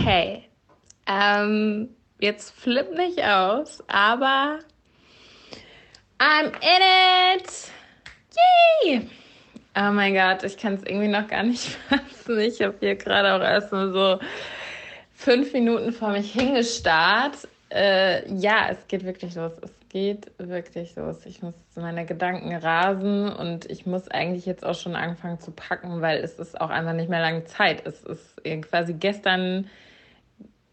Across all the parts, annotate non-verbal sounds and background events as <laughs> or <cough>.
Okay. Ähm, jetzt flipp nicht aus, aber I'm in it! Yay! Oh mein Gott, ich kann es irgendwie noch gar nicht <laughs> fassen. Ich habe hier gerade auch erst mal so fünf Minuten vor mich hingestarrt. Äh, ja, es geht wirklich los. Es geht wirklich los. Ich muss meine Gedanken rasen und ich muss eigentlich jetzt auch schon anfangen zu packen, weil es ist auch einfach nicht mehr lange Zeit. Es ist quasi gestern,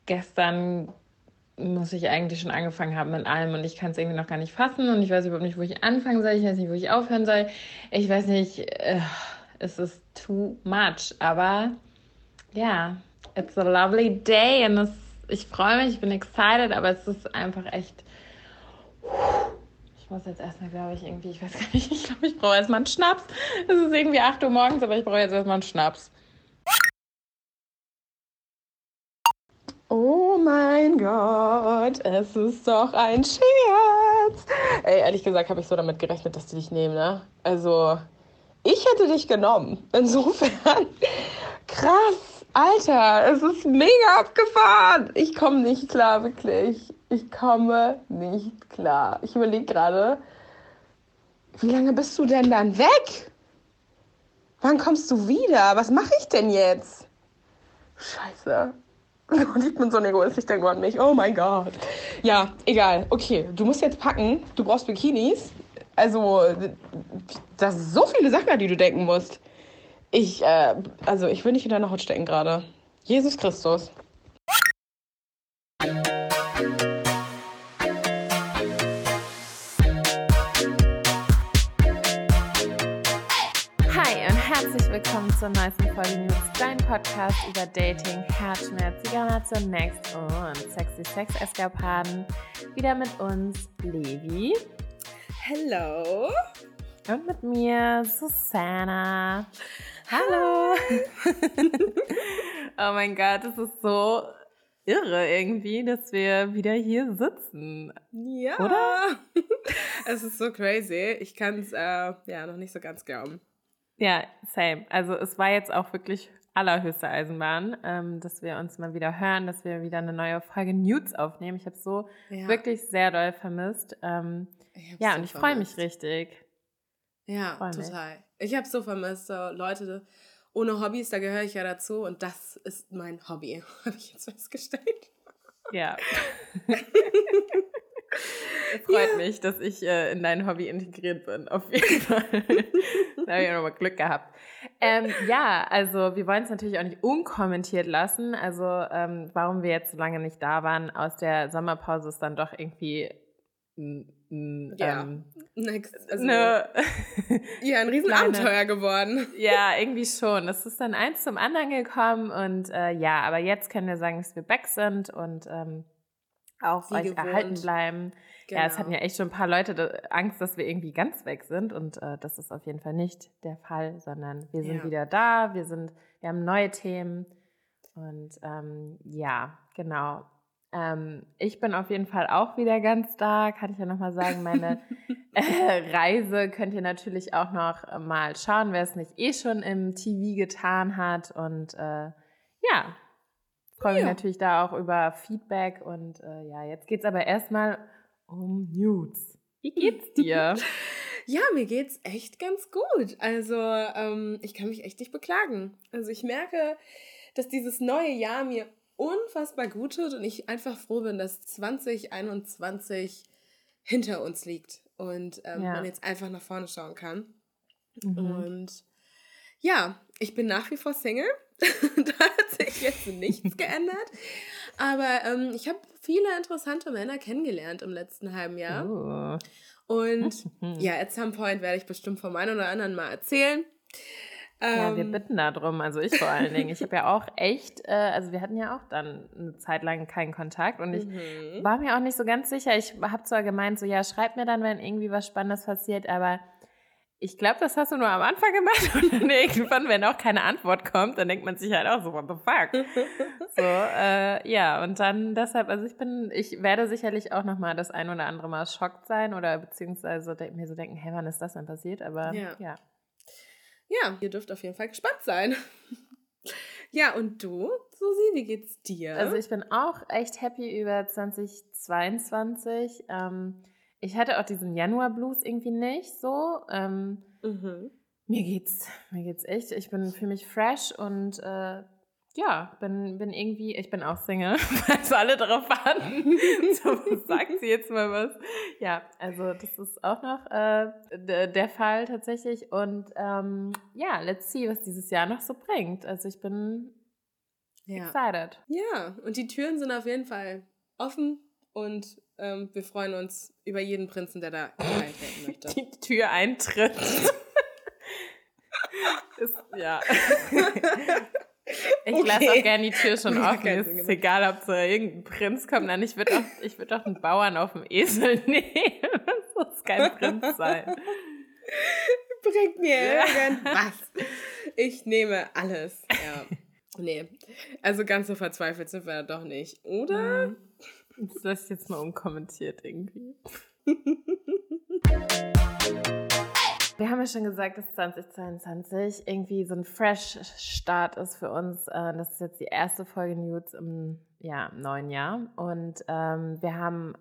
gestern muss ich eigentlich schon angefangen haben mit allem und ich kann es irgendwie noch gar nicht fassen und ich weiß überhaupt nicht, wo ich anfangen soll, ich weiß nicht, wo ich aufhören soll. Ich weiß nicht, äh, es ist too much, aber ja, it's a lovely day und es, ich freue mich, ich bin excited, aber es ist einfach echt ich muss jetzt erstmal, glaube ich, irgendwie, ich weiß gar nicht, <laughs> ich glaube, ich brauche erstmal einen Schnaps. Es ist irgendwie 8 Uhr morgens, aber ich brauche jetzt erstmal einen Schnaps. Oh mein Gott, es ist doch ein Scherz. Ey, ehrlich gesagt habe ich so damit gerechnet, dass die dich nehmen, ne? Also, ich hätte dich genommen. Insofern, <laughs> krass, Alter, es ist mega abgefahren. Ich komme nicht klar, wirklich. Ich komme nicht klar. Ich überlege gerade, wie lange bist du denn dann weg? Wann kommst du wieder? Was mache ich denn jetzt? Scheiße. <laughs> Und ich bin so ein Egoist, ich denke an mich. Oh mein Gott. Ja, egal. Okay, du musst jetzt packen. Du brauchst Bikinis. Also, das sind so viele Sachen, an die du denken musst. Ich, äh, also, ich will nicht in deiner Haut stecken gerade. Jesus Christus. Willkommen zur neuesten Folge News, dein Podcast über Dating, Herzschmerz, Zigarre Next und sexy Sex-Eskapaden. Wieder mit uns Levi. Hello. Und mit mir Susanna. Hallo. <laughs> oh mein Gott, es ist so irre irgendwie, dass wir wieder hier sitzen. Ja. Oder? <laughs> es ist so crazy. Ich kann es äh, ja noch nicht so ganz glauben. Ja, same. Also es war jetzt auch wirklich allerhöchste Eisenbahn, ähm, dass wir uns mal wieder hören, dass wir wieder eine neue Folge Nudes aufnehmen. Ich habe so ja. wirklich sehr doll vermisst. Ähm, ja, so und ich freue mich richtig. Ja, total. Ich habe so vermisst, so Leute ohne Hobbys, da gehöre ich ja dazu und das ist mein Hobby, <laughs> habe ich jetzt festgestellt. Ja. <laughs> Freut ja. mich, dass ich äh, in dein Hobby integriert bin, auf jeden <laughs> Fall. da habe ich nochmal Glück gehabt. Ähm, ja, also wir wollen es natürlich auch nicht unkommentiert lassen. Also ähm, warum wir jetzt so lange nicht da waren aus der Sommerpause ist dann doch irgendwie ja, ähm, Next, also, ne, <laughs> ja, ein <laughs> Riesenabenteuer geworden. Ja, irgendwie schon. Es ist dann eins zum anderen gekommen und äh, ja, aber jetzt können wir sagen, dass wir back sind und ähm, auch Wie euch gewohnt. erhalten bleiben. Genau. Ja, es hatten ja echt schon ein paar Leute Angst, dass wir irgendwie ganz weg sind und äh, das ist auf jeden Fall nicht der Fall, sondern wir sind ja. wieder da, wir sind, wir haben neue Themen und ähm, ja, genau. Ähm, ich bin auf jeden Fall auch wieder ganz da, kann ich ja nochmal sagen. Meine äh, <laughs> <laughs> Reise könnt ihr natürlich auch noch mal schauen, wer es nicht eh schon im TV getan hat und äh, ja, freue mich ja. natürlich da auch über Feedback und äh, ja, jetzt geht es aber erstmal um Nudes. Wie geht's dir? <laughs> ja, mir geht's echt ganz gut. Also, ähm, ich kann mich echt nicht beklagen. Also, ich merke, dass dieses neue Jahr mir unfassbar gut tut und ich einfach froh bin, dass 2021 hinter uns liegt und ähm, ja. man jetzt einfach nach vorne schauen kann. Mhm. Und ja, ich bin nach wie vor Single. <laughs> sich jetzt nichts <laughs> geändert. Aber ähm, ich habe viele interessante Männer kennengelernt im letzten halben Jahr. Oh. Und ja, at some point werde ich bestimmt von einem oder anderen mal erzählen. Ja, wir ähm, bitten darum, also ich vor allen Dingen. Ich habe ja auch echt, äh, also wir hatten ja auch dann eine Zeit lang keinen Kontakt und ich mhm. war mir auch nicht so ganz sicher. Ich habe zwar gemeint, so ja, schreib mir dann, wenn irgendwie was Spannendes passiert, aber ich glaube, das hast du nur am Anfang gemacht <laughs> und dann irgendwann, wenn auch keine Antwort kommt, dann denkt man sich halt auch so, what the fuck? so, äh, ja, und dann deshalb, also ich bin, ich werde sicherlich auch nochmal das ein oder andere Mal schockt sein oder beziehungsweise mir so denken, hey, wann ist das denn passiert? Aber ja. Ja, ja ihr dürft auf jeden Fall gespannt sein. Ja, und du, Susi, wie geht's dir? Also ich bin auch echt happy über 2022. Ähm, ich hatte auch diesen Januar-Blues irgendwie nicht so. Ähm, mhm. Mir geht's, mir geht's echt. Ich bin für mich fresh und äh, ja, bin, bin irgendwie, ich bin auch Single, <laughs> also alle darauf warten. <laughs> so, sagt sie jetzt mal was. Ja, also das ist auch noch äh, der Fall tatsächlich. Und ähm, ja, let's see, was dieses Jahr noch so bringt. Also ich bin ja. excited. Ja, und die Türen sind auf jeden Fall offen und ähm, wir freuen uns über jeden Prinzen, der da eintreten <laughs> möchte. Die Tür eintritt. <laughs> ist, ja. <laughs> Ich okay. lasse auch gerne die Tür schon offen. Mir ist es egal, ob so irgendein Prinz kommt. Nein, ich würde auch, würd auch einen Bauern auf dem Esel nehmen. Das muss kein Prinz sein. Bringt mir ja. irgendwas. Ich nehme alles. Ja. Nee. Also ganz so verzweifelt sind wir doch nicht, oder? Mhm. Das lasse jetzt mal unkommentiert irgendwie. Wir haben ja schon gesagt, dass 2022 irgendwie so ein Fresh-Start ist für uns. Äh, das ist jetzt die erste Folge News im ja, neuen Jahr. Und ähm, wir haben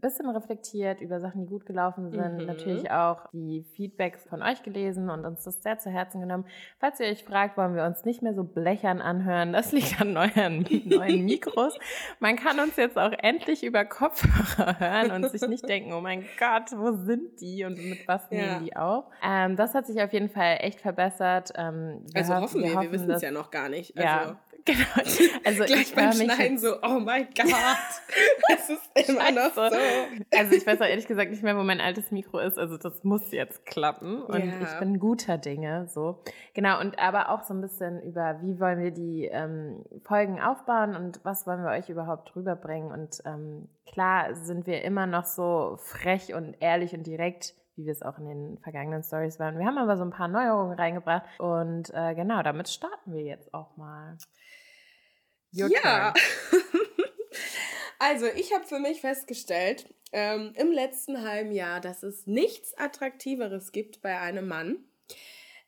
bisschen reflektiert über Sachen, die gut gelaufen sind. Mhm. Natürlich auch die Feedbacks von euch gelesen und uns das sehr zu Herzen genommen. Falls ihr euch fragt, wollen wir uns nicht mehr so blechern anhören, das <laughs> liegt an neuen, <laughs> neuen Mikros. Man kann uns jetzt auch endlich über Kopfhörer <laughs> hören und sich nicht denken, oh mein Gott, wo sind die und mit was ja. nehmen die auf? Ähm, das hat sich auf jeden Fall echt verbessert. Ähm, also hoffen wir, wir, wir wissen es ja noch gar nicht. Also ja, <laughs> Genau. Also Gleich ich beim Schneiden so, oh mein <laughs> Gott, es ist immer noch so. Also ich weiß auch ehrlich gesagt nicht mehr, wo mein altes Mikro ist. Also das muss jetzt klappen und ja. ich bin guter Dinge. So genau und aber auch so ein bisschen über, wie wollen wir die ähm, Folgen aufbauen und was wollen wir euch überhaupt rüberbringen. Und ähm, klar sind wir immer noch so frech und ehrlich und direkt wie wir es auch in den vergangenen Stories waren. Wir haben aber so ein paar Neuerungen reingebracht und äh, genau, damit starten wir jetzt auch mal. Your ja. <laughs> also ich habe für mich festgestellt ähm, im letzten halben Jahr, dass es nichts Attraktiveres gibt bei einem Mann,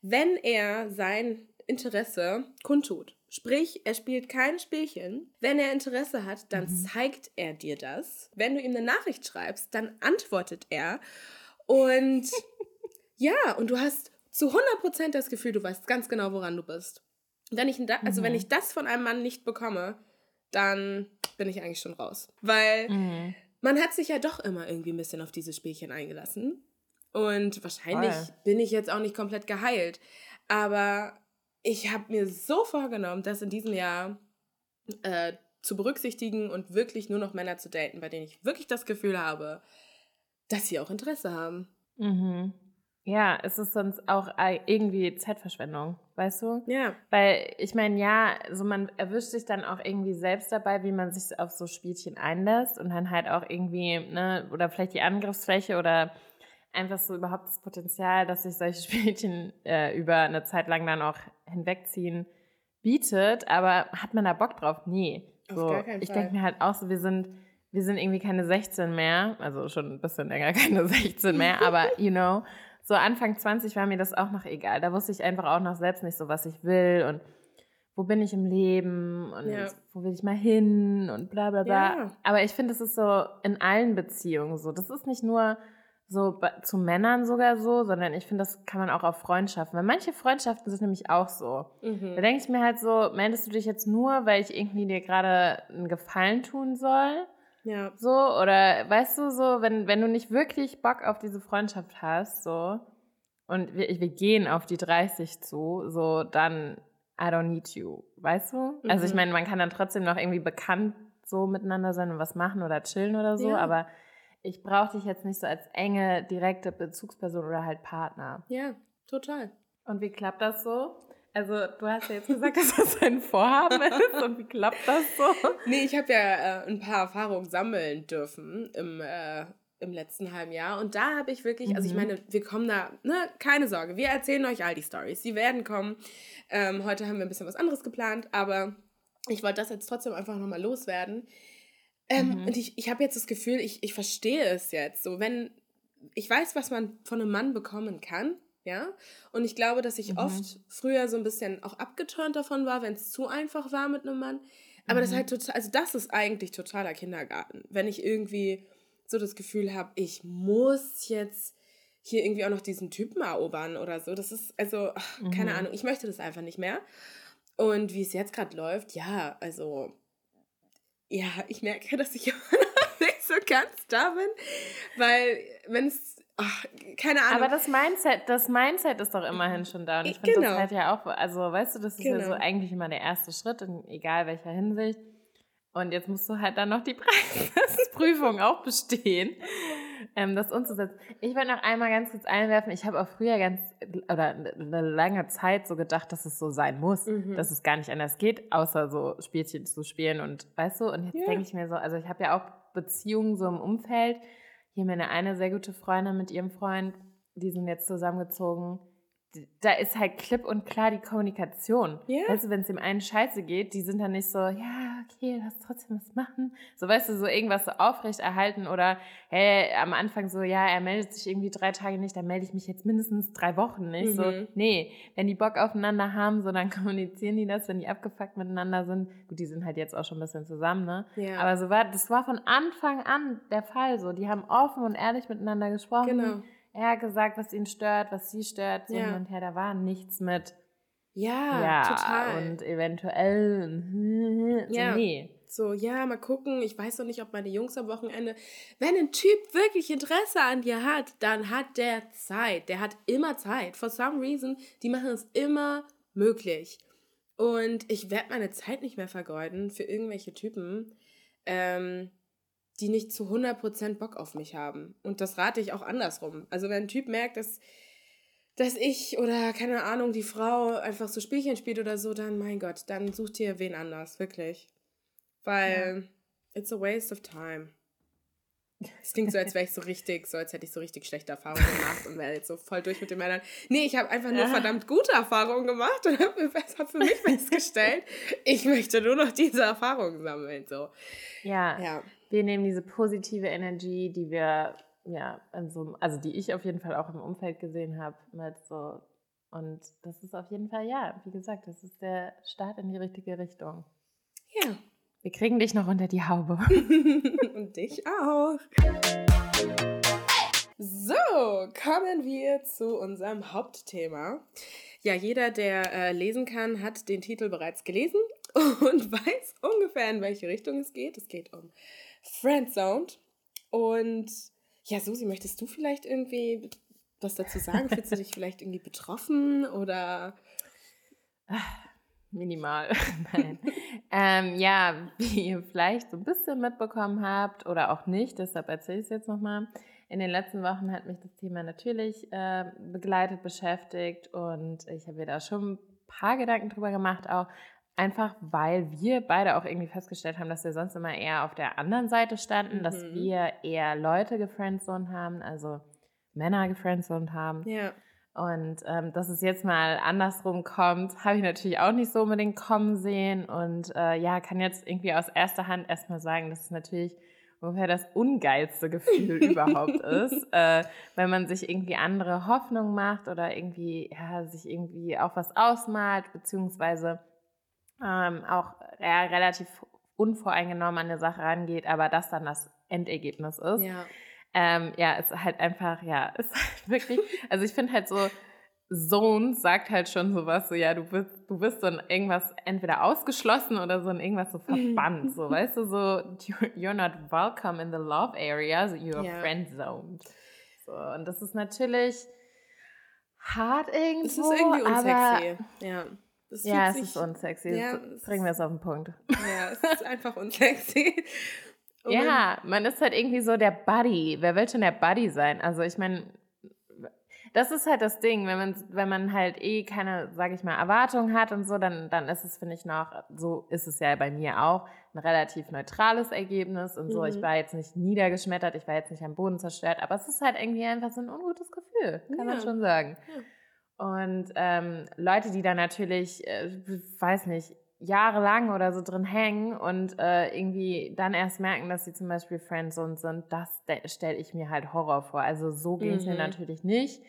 wenn er sein Interesse kundtut. Sprich, er spielt kein Spielchen. Wenn er Interesse hat, dann mhm. zeigt er dir das. Wenn du ihm eine Nachricht schreibst, dann antwortet er. Und <laughs> ja, und du hast zu 100% das Gefühl, du weißt ganz genau, woran du bist. Wenn ich, da, also mhm. wenn ich das von einem Mann nicht bekomme, dann bin ich eigentlich schon raus. Weil mhm. man hat sich ja doch immer irgendwie ein bisschen auf diese Spielchen eingelassen. Und wahrscheinlich Voll. bin ich jetzt auch nicht komplett geheilt. Aber ich habe mir so vorgenommen, das in diesem Jahr äh, zu berücksichtigen und wirklich nur noch Männer zu daten, bei denen ich wirklich das Gefühl habe, dass sie auch Interesse haben. Mhm. Ja, es ist sonst auch irgendwie Zeitverschwendung, weißt du? Ja. Weil ich meine, ja, so man erwischt sich dann auch irgendwie selbst dabei, wie man sich auf so Spielchen einlässt und dann halt auch irgendwie, ne, oder vielleicht die Angriffsfläche oder einfach so überhaupt das Potenzial, dass sich solche <laughs> Spielchen äh, über eine Zeit lang dann auch hinwegziehen, bietet. Aber hat man da Bock drauf? Nee. So, auf gar keinen ich denke mir halt auch so, wir sind wir sind irgendwie keine 16 mehr, also schon ein bisschen länger <laughs> keine 16 mehr, aber you know, so Anfang 20 war mir das auch noch egal. Da wusste ich einfach auch noch selbst nicht so, was ich will und wo bin ich im Leben und ja. wo will ich mal hin und bla bla bla. Ja. Aber ich finde, das ist so in allen Beziehungen so. Das ist nicht nur so zu Männern sogar so, sondern ich finde, das kann man auch auf Freundschaften. Weil manche Freundschaften sind nämlich auch so. Mhm. Da denke ich mir halt so, meldest du dich jetzt nur, weil ich irgendwie dir gerade einen Gefallen tun soll? Ja. So, oder weißt du, so, wenn, wenn du nicht wirklich Bock auf diese Freundschaft hast, so, und wir, wir gehen auf die 30 zu, so, dann I don't need you, weißt du? Mhm. Also ich mhm. meine, man kann dann trotzdem noch irgendwie bekannt so miteinander sein und was machen oder chillen oder so, ja. aber ich brauche dich jetzt nicht so als enge, direkte Bezugsperson oder halt Partner. Ja, total. Und wie klappt das so? Also du hast ja jetzt gesagt, <laughs> dass das ein Vorhaben ist und wie klappt das so? Nee, ich habe ja äh, ein paar Erfahrungen sammeln dürfen im, äh, im letzten halben Jahr und da habe ich wirklich, mhm. also ich mhm. meine, wir kommen da, ne, keine Sorge, wir erzählen euch all die Stories, sie werden kommen. Ähm, heute haben wir ein bisschen was anderes geplant, aber ich wollte das jetzt trotzdem einfach nochmal loswerden. Ähm, mhm. Und ich, ich habe jetzt das Gefühl, ich, ich verstehe es jetzt. So, wenn ich weiß, was man von einem Mann bekommen kann, Ja, und ich glaube, dass ich mhm. oft früher so ein bisschen auch abgeturnt davon war, wenn es zu einfach war mit einem Mann. Aber mhm. das ist halt total, also das ist eigentlich totaler Kindergarten. Wenn ich irgendwie so das Gefühl habe, ich muss jetzt hier irgendwie auch noch diesen Typen erobern oder so. Das ist, also, ach, mhm. keine Ahnung, ich möchte das einfach nicht mehr. Und wie es jetzt gerade läuft, ja, also, ja, ich merke, <laughs> dass ich immer noch <laughs> nicht so ganz da bin, weil wenn es Ach, keine Ahnung. Aber das Mindset, das Mindset ist doch immerhin schon da. Und ich finde genau. das halt ja auch, also weißt du, das ist genau. ja so genau. eigentlich immer der erste Schritt, in egal welcher Hinsicht. Und jetzt musst du halt dann noch die <laughs> Praxisprüfung auch bestehen, ähm, das umzusetzen. Ich wollte noch einmal ganz kurz einwerfen, ich habe auch früher ganz, oder eine lange Zeit so gedacht, dass es so sein muss, mhm. dass es gar nicht anders geht, außer so Spielchen zu spielen und weißt du, und jetzt ja. denke ich mir so, also ich habe ja auch Beziehungen so im Umfeld, hier meine eine sehr gute Freundin mit ihrem Freund, die sind jetzt zusammengezogen da ist halt klipp und klar die Kommunikation. Yeah. Weißt du, wenn es dem einen scheiße geht, die sind dann nicht so, ja, okay, lass trotzdem was machen. So, weißt du, so irgendwas so aufrecht erhalten oder, hey, am Anfang so, ja, er meldet sich irgendwie drei Tage nicht, dann melde ich mich jetzt mindestens drei Wochen nicht. Mhm. So, nee, wenn die Bock aufeinander haben, so, dann <laughs> kommunizieren die das, wenn die abgefuckt miteinander sind. Gut, die sind halt jetzt auch schon ein bisschen zusammen, ne? Ja. Aber so war, das war von Anfang an der Fall so. Die haben offen und ehrlich miteinander gesprochen. Genau er hat gesagt, was ihn stört, was sie stört, so ja. hin und her. Da war nichts mit. Ja, ja total. Und eventuell. <laughs> ja. Nee. So, ja, mal gucken. Ich weiß noch nicht, ob meine Jungs am Wochenende. Wenn ein Typ wirklich Interesse an dir hat, dann hat der Zeit. Der hat immer Zeit. For some reason, die machen es immer möglich. Und ich werde meine Zeit nicht mehr vergeuden für irgendwelche Typen. Ähm, die nicht zu 100% Bock auf mich haben. Und das rate ich auch andersrum. Also wenn ein Typ merkt, dass, dass ich oder keine Ahnung, die Frau einfach so Spielchen spielt oder so, dann mein Gott, dann sucht ihr wen anders, wirklich. Weil ja. it's a waste of time. Es klingt so, als wäre ich so richtig, so als hätte ich so richtig schlechte Erfahrungen gemacht und wäre jetzt so voll durch mit den Männern. Nee, ich habe einfach nur ja. verdammt gute Erfahrungen gemacht und habe hab für mich festgestellt, ich möchte nur noch diese Erfahrungen sammeln. So. Ja. ja wir nehmen diese positive Energie, die wir, ja, so, also die ich auf jeden Fall auch im Umfeld gesehen habe, mit so. Und das ist auf jeden Fall, ja, wie gesagt, das ist der Start in die richtige Richtung. Ja. Wir kriegen dich noch unter die Haube. <laughs> <laughs> Und dich auch. So, kommen wir zu unserem Hauptthema. Ja, jeder, der äh, lesen kann, hat den Titel bereits gelesen <laughs> und weiß ungefähr, in welche Richtung es geht. Es geht um Friendzoned. Und ja, Susi, möchtest du vielleicht irgendwie was dazu sagen? Fühlst du dich <laughs> vielleicht irgendwie betroffen oder? Minimal. <laughs> Nein. ähm, ja, wie ihr vielleicht so ein bisschen mitbekommen habt oder auch nicht, deshalb erzähle ich es jetzt nochmal. In den letzten Wochen hat mich das Thema natürlich äh, begleitet, beschäftigt und ich habe mir da schon ein paar Gedanken drüber gemacht, auch Einfach weil wir beide auch irgendwie festgestellt haben, dass wir sonst immer eher auf der anderen Seite standen, mhm. dass wir eher Leute gefriendzoned haben, also Männer gefriendzoned haben. Ja. Und ähm, dass es jetzt mal andersrum kommt, <laughs> habe ich natürlich auch nicht so unbedingt kommen sehen. Und äh, ja, kann jetzt irgendwie aus erster Hand erstmal sagen, dass es natürlich ungefähr das ungeilste Gefühl <laughs> überhaupt ist, äh, wenn man sich irgendwie andere Hoffnungen macht oder irgendwie, ja, sich irgendwie auch was ausmalt, beziehungsweise ähm, auch ja, relativ unvoreingenommen an eine Sache rangeht, aber das dann das Endergebnis ist. Ja. Ähm, ja, ist halt einfach, ja, <laughs> ist halt wirklich, also ich finde halt so, Zones sagt halt schon sowas, so ja, du bist, du bist so in irgendwas entweder ausgeschlossen oder so in irgendwas so verbannt, so <laughs> weißt du, so you're not welcome in the love area, so you're yeah. friend zoned. So, und das ist natürlich hart irgendwo. Es ist irgendwie unsexy, ja. Das ja, es sich, ist unsexy. Ja, Bringen wir es auf den Punkt. Ja, es ist <laughs> einfach unsexy. Und ja, man ist halt irgendwie so der Buddy. Wer will schon der Buddy sein? Also ich meine, das ist halt das Ding, wenn man, wenn man halt eh keine, sage ich mal, Erwartungen hat und so, dann, dann ist es, finde ich, noch, so ist es ja bei mir auch, ein relativ neutrales Ergebnis und so. Mhm. Ich war jetzt nicht niedergeschmettert, ich war jetzt nicht am Boden zerstört, aber es ist halt irgendwie einfach so ein ungutes Gefühl, kann ja. man schon sagen. Ja. Und ähm, Leute, die da natürlich, äh, weiß nicht, jahrelang oder so drin hängen und äh, irgendwie dann erst merken, dass sie zum Beispiel Friendzone sind, das stelle ich mir halt Horror vor. Also so ging es mhm. mir natürlich nicht.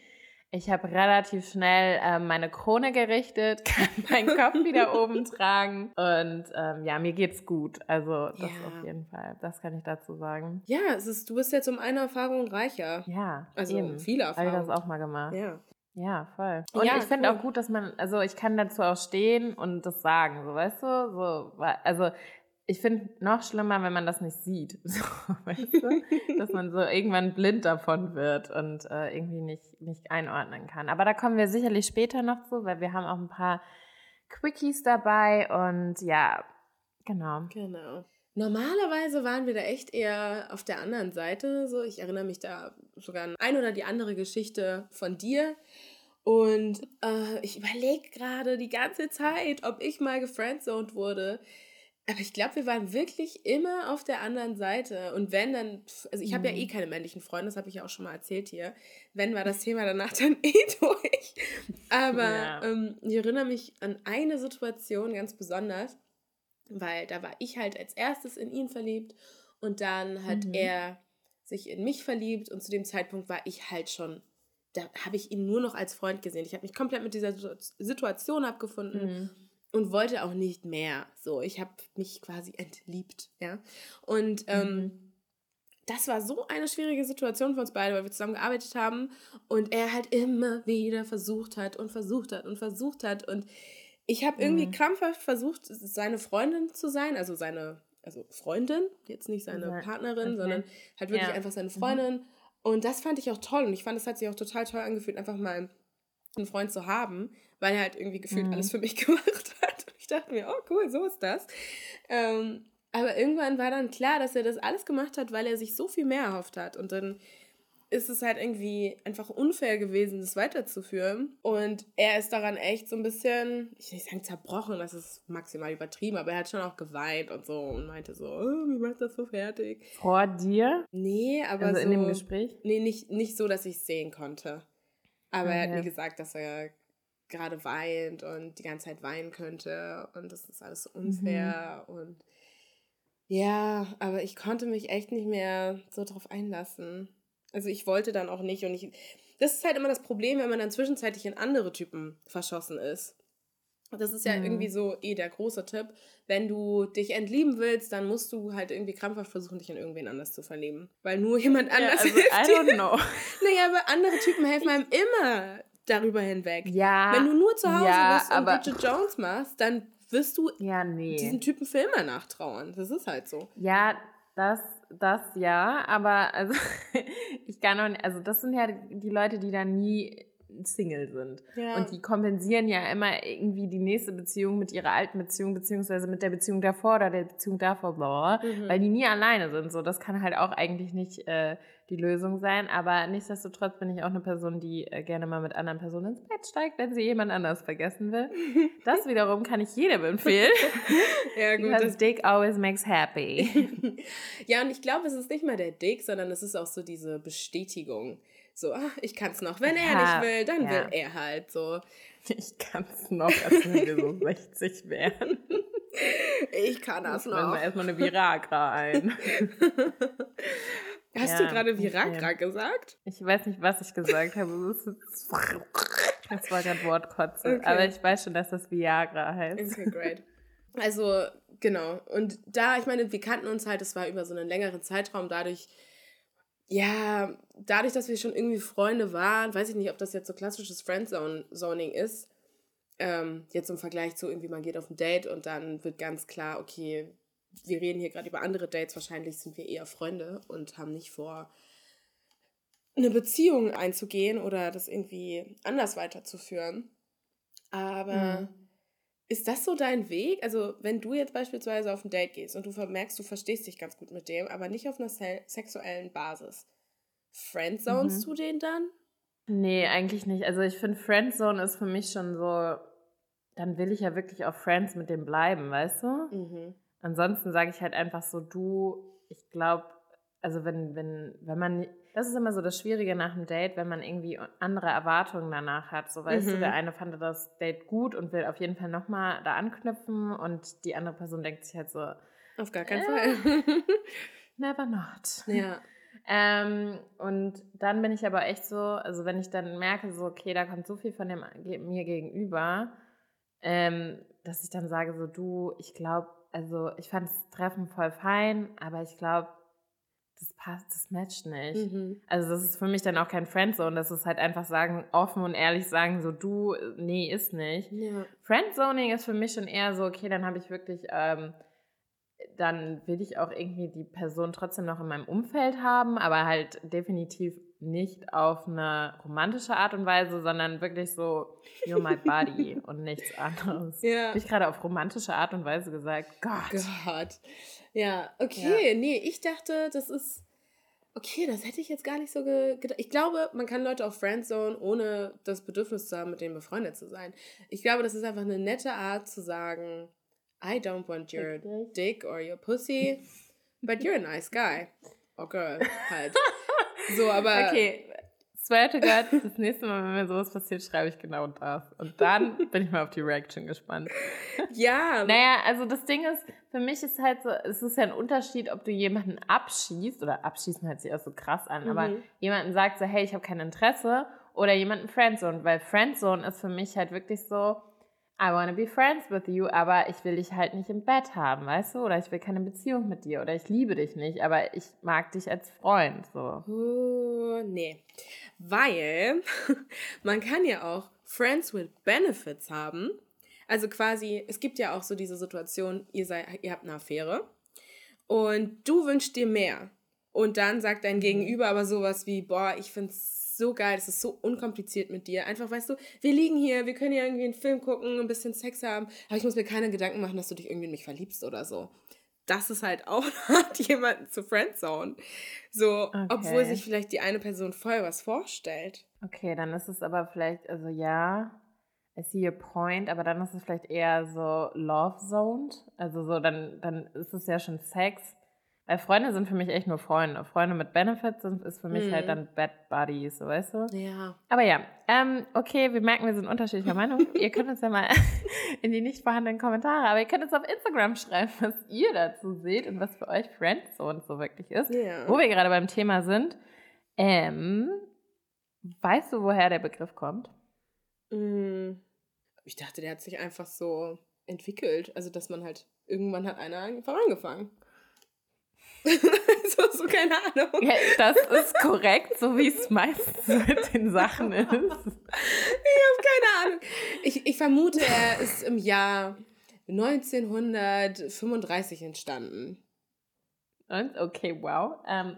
Ich habe relativ schnell ähm, meine Krone gerichtet, <laughs> kann meinen Kopf wieder <laughs> oben tragen und ähm, ja, mir geht's gut. Also das ja. auf jeden Fall, das kann ich dazu sagen. Ja, es ist, du bist jetzt um eine Erfahrung reicher. Ja, also eben. viele Erfahrungen. Habe ich das auch mal gemacht. Ja. Ja, voll. Und ja, ich finde auch gut, dass man, also ich kann dazu auch stehen und das sagen, so weißt du, so, also ich finde noch schlimmer, wenn man das nicht sieht, <laughs> so, weißt du? dass man so irgendwann blind davon wird und äh, irgendwie nicht, nicht einordnen kann. Aber da kommen wir sicherlich später noch zu, weil wir haben auch ein paar Quickies dabei und ja, genau. Genau. Normalerweise waren wir da echt eher auf der anderen Seite. So, ich erinnere mich da sogar an ein oder die andere Geschichte von dir. Und äh, ich überlege gerade die ganze Zeit, ob ich mal gefriendzoned wurde. Aber ich glaube, wir waren wirklich immer auf der anderen Seite. Und wenn dann, also ich habe mhm. ja eh keine männlichen Freunde, das habe ich ja auch schon mal erzählt hier. Wenn war das Thema danach <laughs> dann eh durch. Aber ja. ähm, ich erinnere mich an eine Situation ganz besonders, weil da war ich halt als erstes in ihn verliebt und dann hat mhm. er sich in mich verliebt und zu dem Zeitpunkt war ich halt schon, da habe ich ihn nur noch als Freund gesehen. Ich habe mich komplett mit dieser Situation abgefunden. Mhm und wollte auch nicht mehr. So, ich habe mich quasi entliebt, ja. Und ähm, mhm. das war so eine schwierige Situation für uns beide, weil wir zusammen gearbeitet haben und er halt immer wieder versucht hat und versucht hat und versucht hat und ich habe irgendwie mhm. krampfhaft versucht, seine Freundin zu sein, also seine, also Freundin, jetzt nicht seine ja. Partnerin, okay. sondern halt wirklich ja. einfach seine mhm. Freundin. Mhm. Und das fand ich auch toll und ich fand, es hat sich auch total toll angefühlt, einfach mal einen Freund zu haben, weil er halt irgendwie gefühlt mhm. alles für mich <laughs> gemacht hat. Und ich dachte mir, oh cool, so ist das. Ähm, aber irgendwann war dann klar, dass er das alles gemacht hat, weil er sich so viel mehr erhofft hat. Und dann ist es halt irgendwie einfach unfair gewesen, das weiterzuführen. Und er ist daran echt so ein bisschen, ich will nicht sagen zerbrochen, das ist maximal übertrieben, aber er hat schon auch geweint und so und meinte so, oh, wie macht das so fertig? Vor dir? Nee, aber also so, in dem Gespräch? Nee, nicht, nicht so, dass ich es sehen konnte. Aber okay. er hat mir gesagt, dass er gerade weint und die ganze Zeit weinen könnte und das ist alles so unfair mhm. und ja, aber ich konnte mich echt nicht mehr so drauf einlassen. Also ich wollte dann auch nicht und ich das ist halt immer das Problem, wenn man dann zwischenzeitlich in andere Typen verschossen ist. Das ist ja mhm. irgendwie so eh der große Tipp. Wenn du dich entlieben willst, dann musst du halt irgendwie krampfhaft versuchen, dich in irgendwen anders zu verlieben. Weil nur <laughs> jemand anders ja, also, hilft I don't know. <laughs> Naja, aber andere Typen helfen einem immer darüber hinweg. Ja. Wenn du nur zu Hause ja, bist und Bridget Jones machst, dann wirst du ja, nee. diesen Typen für immer nachtrauern. Das ist halt so. Ja, das, das ja, aber also <laughs> ich kann auch nicht, also das sind ja die Leute, die dann nie Single sind. Ja. Und die kompensieren ja immer irgendwie die nächste Beziehung mit ihrer alten Beziehung, beziehungsweise mit der Beziehung davor oder der Beziehung davor, bla, mhm. weil die nie alleine sind. So, das kann halt auch eigentlich nicht äh, die Lösung sein. Aber nichtsdestotrotz bin ich auch eine Person, die äh, gerne mal mit anderen Personen ins Bett steigt, wenn sie jemand anders vergessen will. <laughs> Das wiederum kann ich jedem empfehlen. <laughs> ja, gut. Because Dick always makes happy. <laughs> ja, und ich glaube, es ist nicht mal der Dick, sondern es ist auch so diese Bestätigung. So, ach, ich kann es noch. Wenn er ja, nicht will, dann ja. will er halt so. Ich kann es noch, als wenn wir so <laughs> 60 wären. Ich kann das noch. wir erstmal eine Viagra ein. <laughs> Hast ja, du gerade Viagra okay. gesagt? Ich weiß nicht, was ich gesagt habe. Das war gerade Wortkotze. Okay. Aber ich weiß schon, dass das Viagra heißt. Okay, great. Also, genau. Und da, ich meine, wir kannten uns halt, das war über so einen längeren Zeitraum, dadurch, ja, dadurch, dass wir schon irgendwie Freunde waren, weiß ich nicht, ob das jetzt so klassisches Friendzoning ist. Ähm, jetzt im Vergleich zu irgendwie, man geht auf ein Date und dann wird ganz klar, okay, wir reden hier gerade über andere Dates, wahrscheinlich sind wir eher Freunde und haben nicht vor, eine Beziehung einzugehen oder das irgendwie anders weiterzuführen. Aber mhm. Ist das so dein Weg? Also, wenn du jetzt beispielsweise auf ein Date gehst und du merkst, du verstehst dich ganz gut mit dem, aber nicht auf einer sexuellen Basis, friendzonest mhm. du den dann? Nee, eigentlich nicht. Also, ich finde, Friendzone ist für mich schon so, dann will ich ja wirklich auf Friends mit dem bleiben, weißt du? Mhm. Ansonsten sage ich halt einfach so, du, ich glaube, also wenn, wenn, wenn man, das ist immer so das Schwierige nach einem Date, wenn man irgendwie andere Erwartungen danach hat. So weißt mhm. du, der eine fand das Date gut und will auf jeden Fall nochmal da anknüpfen und die andere Person denkt sich halt so, auf gar keinen äh, Fall. <laughs> never not. Ja. Ähm, und dann bin ich aber echt so, also wenn ich dann merke, so, okay, da kommt so viel von dem mir gegenüber, ähm, dass ich dann sage, so, du, ich glaube, also ich fand das Treffen voll fein, aber ich glaube, das passt, das matcht nicht. Mhm. Also das ist für mich dann auch kein Friendzone, das ist halt einfach sagen, offen und ehrlich sagen, so du, nee, ist nicht. Ja. Friendzoning ist für mich schon eher so, okay, dann habe ich wirklich, ähm, dann will ich auch irgendwie die Person trotzdem noch in meinem Umfeld haben, aber halt definitiv nicht auf eine romantische Art und Weise, sondern wirklich so, you're my body <laughs> und nichts anderes. Ja. Habe ich gerade auf romantische Art und Weise gesagt? Gott. Gott. Ja, okay. Ja. Nee, ich dachte, das ist. Okay, das hätte ich jetzt gar nicht so gedacht. Ich glaube, man kann Leute auf Friendzone, ohne das Bedürfnis zu haben, mit denen befreundet zu sein. Ich glaube, das ist einfach eine nette Art zu sagen, I don't want your dick or your pussy, but you're a nice guy. Or girl, halt. <laughs> So, aber. Okay, swear to God, das nächste Mal, wenn mir sowas passiert, schreibe ich genau das. Und dann bin ich mal auf die Reaction gespannt. Ja. Naja, also das Ding ist, für mich ist halt so, es ist ja ein Unterschied, ob du jemanden abschießt, oder abschießen hört sich auch so krass an, mhm. aber jemanden sagt so, hey, ich habe kein Interesse, oder jemanden Friendzone, weil Friendzone ist für mich halt wirklich so, I want to be friends with you, aber ich will dich halt nicht im Bett haben, weißt du? Oder ich will keine Beziehung mit dir oder ich liebe dich nicht, aber ich mag dich als Freund, so. Uh, nee. Weil <laughs> man kann ja auch Friends with Benefits haben. Also quasi, es gibt ja auch so diese Situation, ihr, seid, ihr habt eine Affäre und du wünschst dir mehr. Und dann sagt dein mhm. Gegenüber aber sowas wie, boah, ich find's so geil, es ist so unkompliziert mit dir. Einfach, weißt du, wir liegen hier, wir können ja irgendwie einen Film gucken, ein bisschen Sex haben, aber ich muss mir keine Gedanken machen, dass du dich irgendwie in mich verliebst oder so. Das ist halt auch <laughs> jemanden zu Friendzone. So, okay. obwohl sich vielleicht die eine Person voll was vorstellt. Okay, dann ist es aber vielleicht, also ja, I see your point, aber dann ist es vielleicht eher so love-zoned. Also so, dann, dann ist es ja schon Sex weil Freunde sind für mich echt nur Freunde. Freunde mit Benefits sind, ist für mich halt mhm. halt dann Bad Buddies, so weißt du? Ja. Aber ja, ähm, okay, wir merken, wir sind unterschiedlicher Meinung. <laughs> ihr könnt uns ja mal <laughs> in die nicht vorhandenen Kommentare, aber ihr könnt uns auf Instagram schreiben, was ihr dazu seht und was für euch Friendzone so wirklich ist. Ja. Wo wir gerade beim Thema sind. Ähm, weißt du, woher der Begriff kommt? Mm, ich dachte, der hat sich einfach so entwickelt. Also, dass man halt, irgendwann hat einer angefangen. <laughs> so, so, keine Ahnung. Ja, das ist korrekt, so wie es meistens mit den Sachen <laughs> ist. Ich habe keine Ahnung. Ich, ich vermute, er ist im Jahr 1935 entstanden. Und? Okay, wow. Ähm,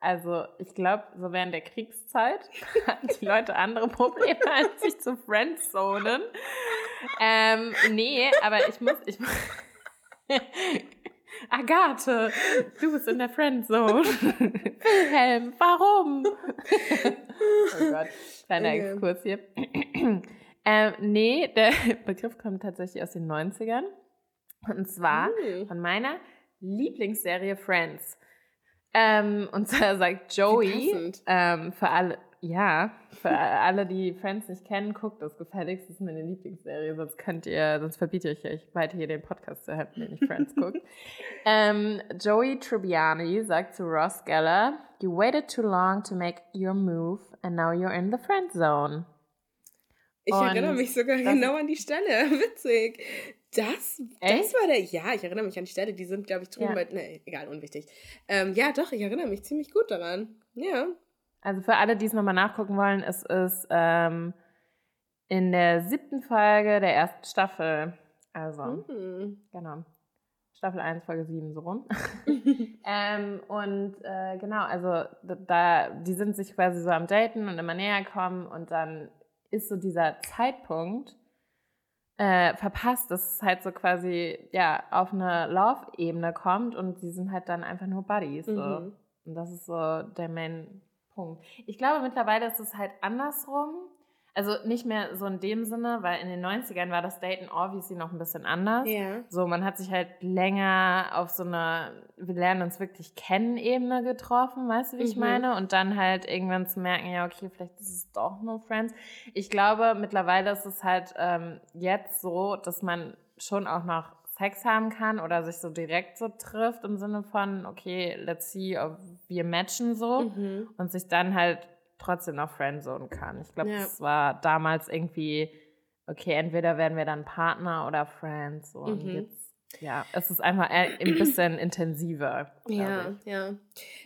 also ich glaube, so während der Kriegszeit <laughs> hatten die Leute andere Probleme, als sich zu friendzonen. Ähm, nee, aber ich muss, ich, Agathe, du bist in der Friendzone. Wilhelm, warum? oh Gott, kleiner okay. Exkurs hier. ähm, nee, der Begriff kommt tatsächlich aus den 90ern. Und zwar mhm. von meiner Lieblingsserie Friends. Ähm, und zwar sagt Joey, ähm, für alle, ja, für alle, die Friends nicht kennen, guckt das gefälligst. Das ist meine Lieblingsserie, sonst könnt ihr, sonst verbiete ich euch weiter hier den Podcast zu hören, wenn ihr Friends <laughs> guckt. Ähm, Joey Tribbiani sagt zu Ross Geller, You waited too long to make your move and now you're in the friend zone. Ich Und erinnere mich sogar genau an die Stelle. <laughs> Witzig. Das, das war der. Ja, ich erinnere mich an die Stelle. Die sind, glaube ich, drüben ja. bei. Ne, egal, unwichtig. Ähm, ja, doch, ich erinnere mich ziemlich gut daran. Ja. Also für alle, die es nochmal nachgucken wollen, es ist ähm, in der siebten Folge der ersten Staffel. Also, mhm. genau. Staffel 1, Folge 7, so rum. <laughs> <laughs> ähm, und äh, genau, also da, die sind sich quasi so am Daten und immer näher kommen und dann ist so dieser Zeitpunkt äh, verpasst, dass es halt so quasi ja auf eine Love-Ebene kommt und sie sind halt dann einfach nur Buddies. So. Mhm. Und das ist so der Main Punkt. Ich glaube, mittlerweile ist es halt andersrum. Also nicht mehr so in dem Sinne, weil in den 90ern war das Daten obviously noch ein bisschen anders. Yeah. So, man hat sich halt länger auf so eine, wir lernen uns wirklich kennen Ebene getroffen, weißt du, wie mhm. ich meine? Und dann halt irgendwann zu merken, ja, okay, vielleicht ist es doch nur Friends. Ich glaube, mittlerweile ist es halt ähm, jetzt so, dass man schon auch noch Sex haben kann oder sich so direkt so trifft im Sinne von, okay, let's see, ob wir matchen so Mhm. und sich dann halt trotzdem noch friendzone kann. Ich glaube, Ja. das war damals irgendwie, okay, entweder werden wir dann Partner oder Friends so und Mhm. jetzt, ja, es ist einfach eher ein bisschen <clears throat> intensiver. Ja, ich. ja.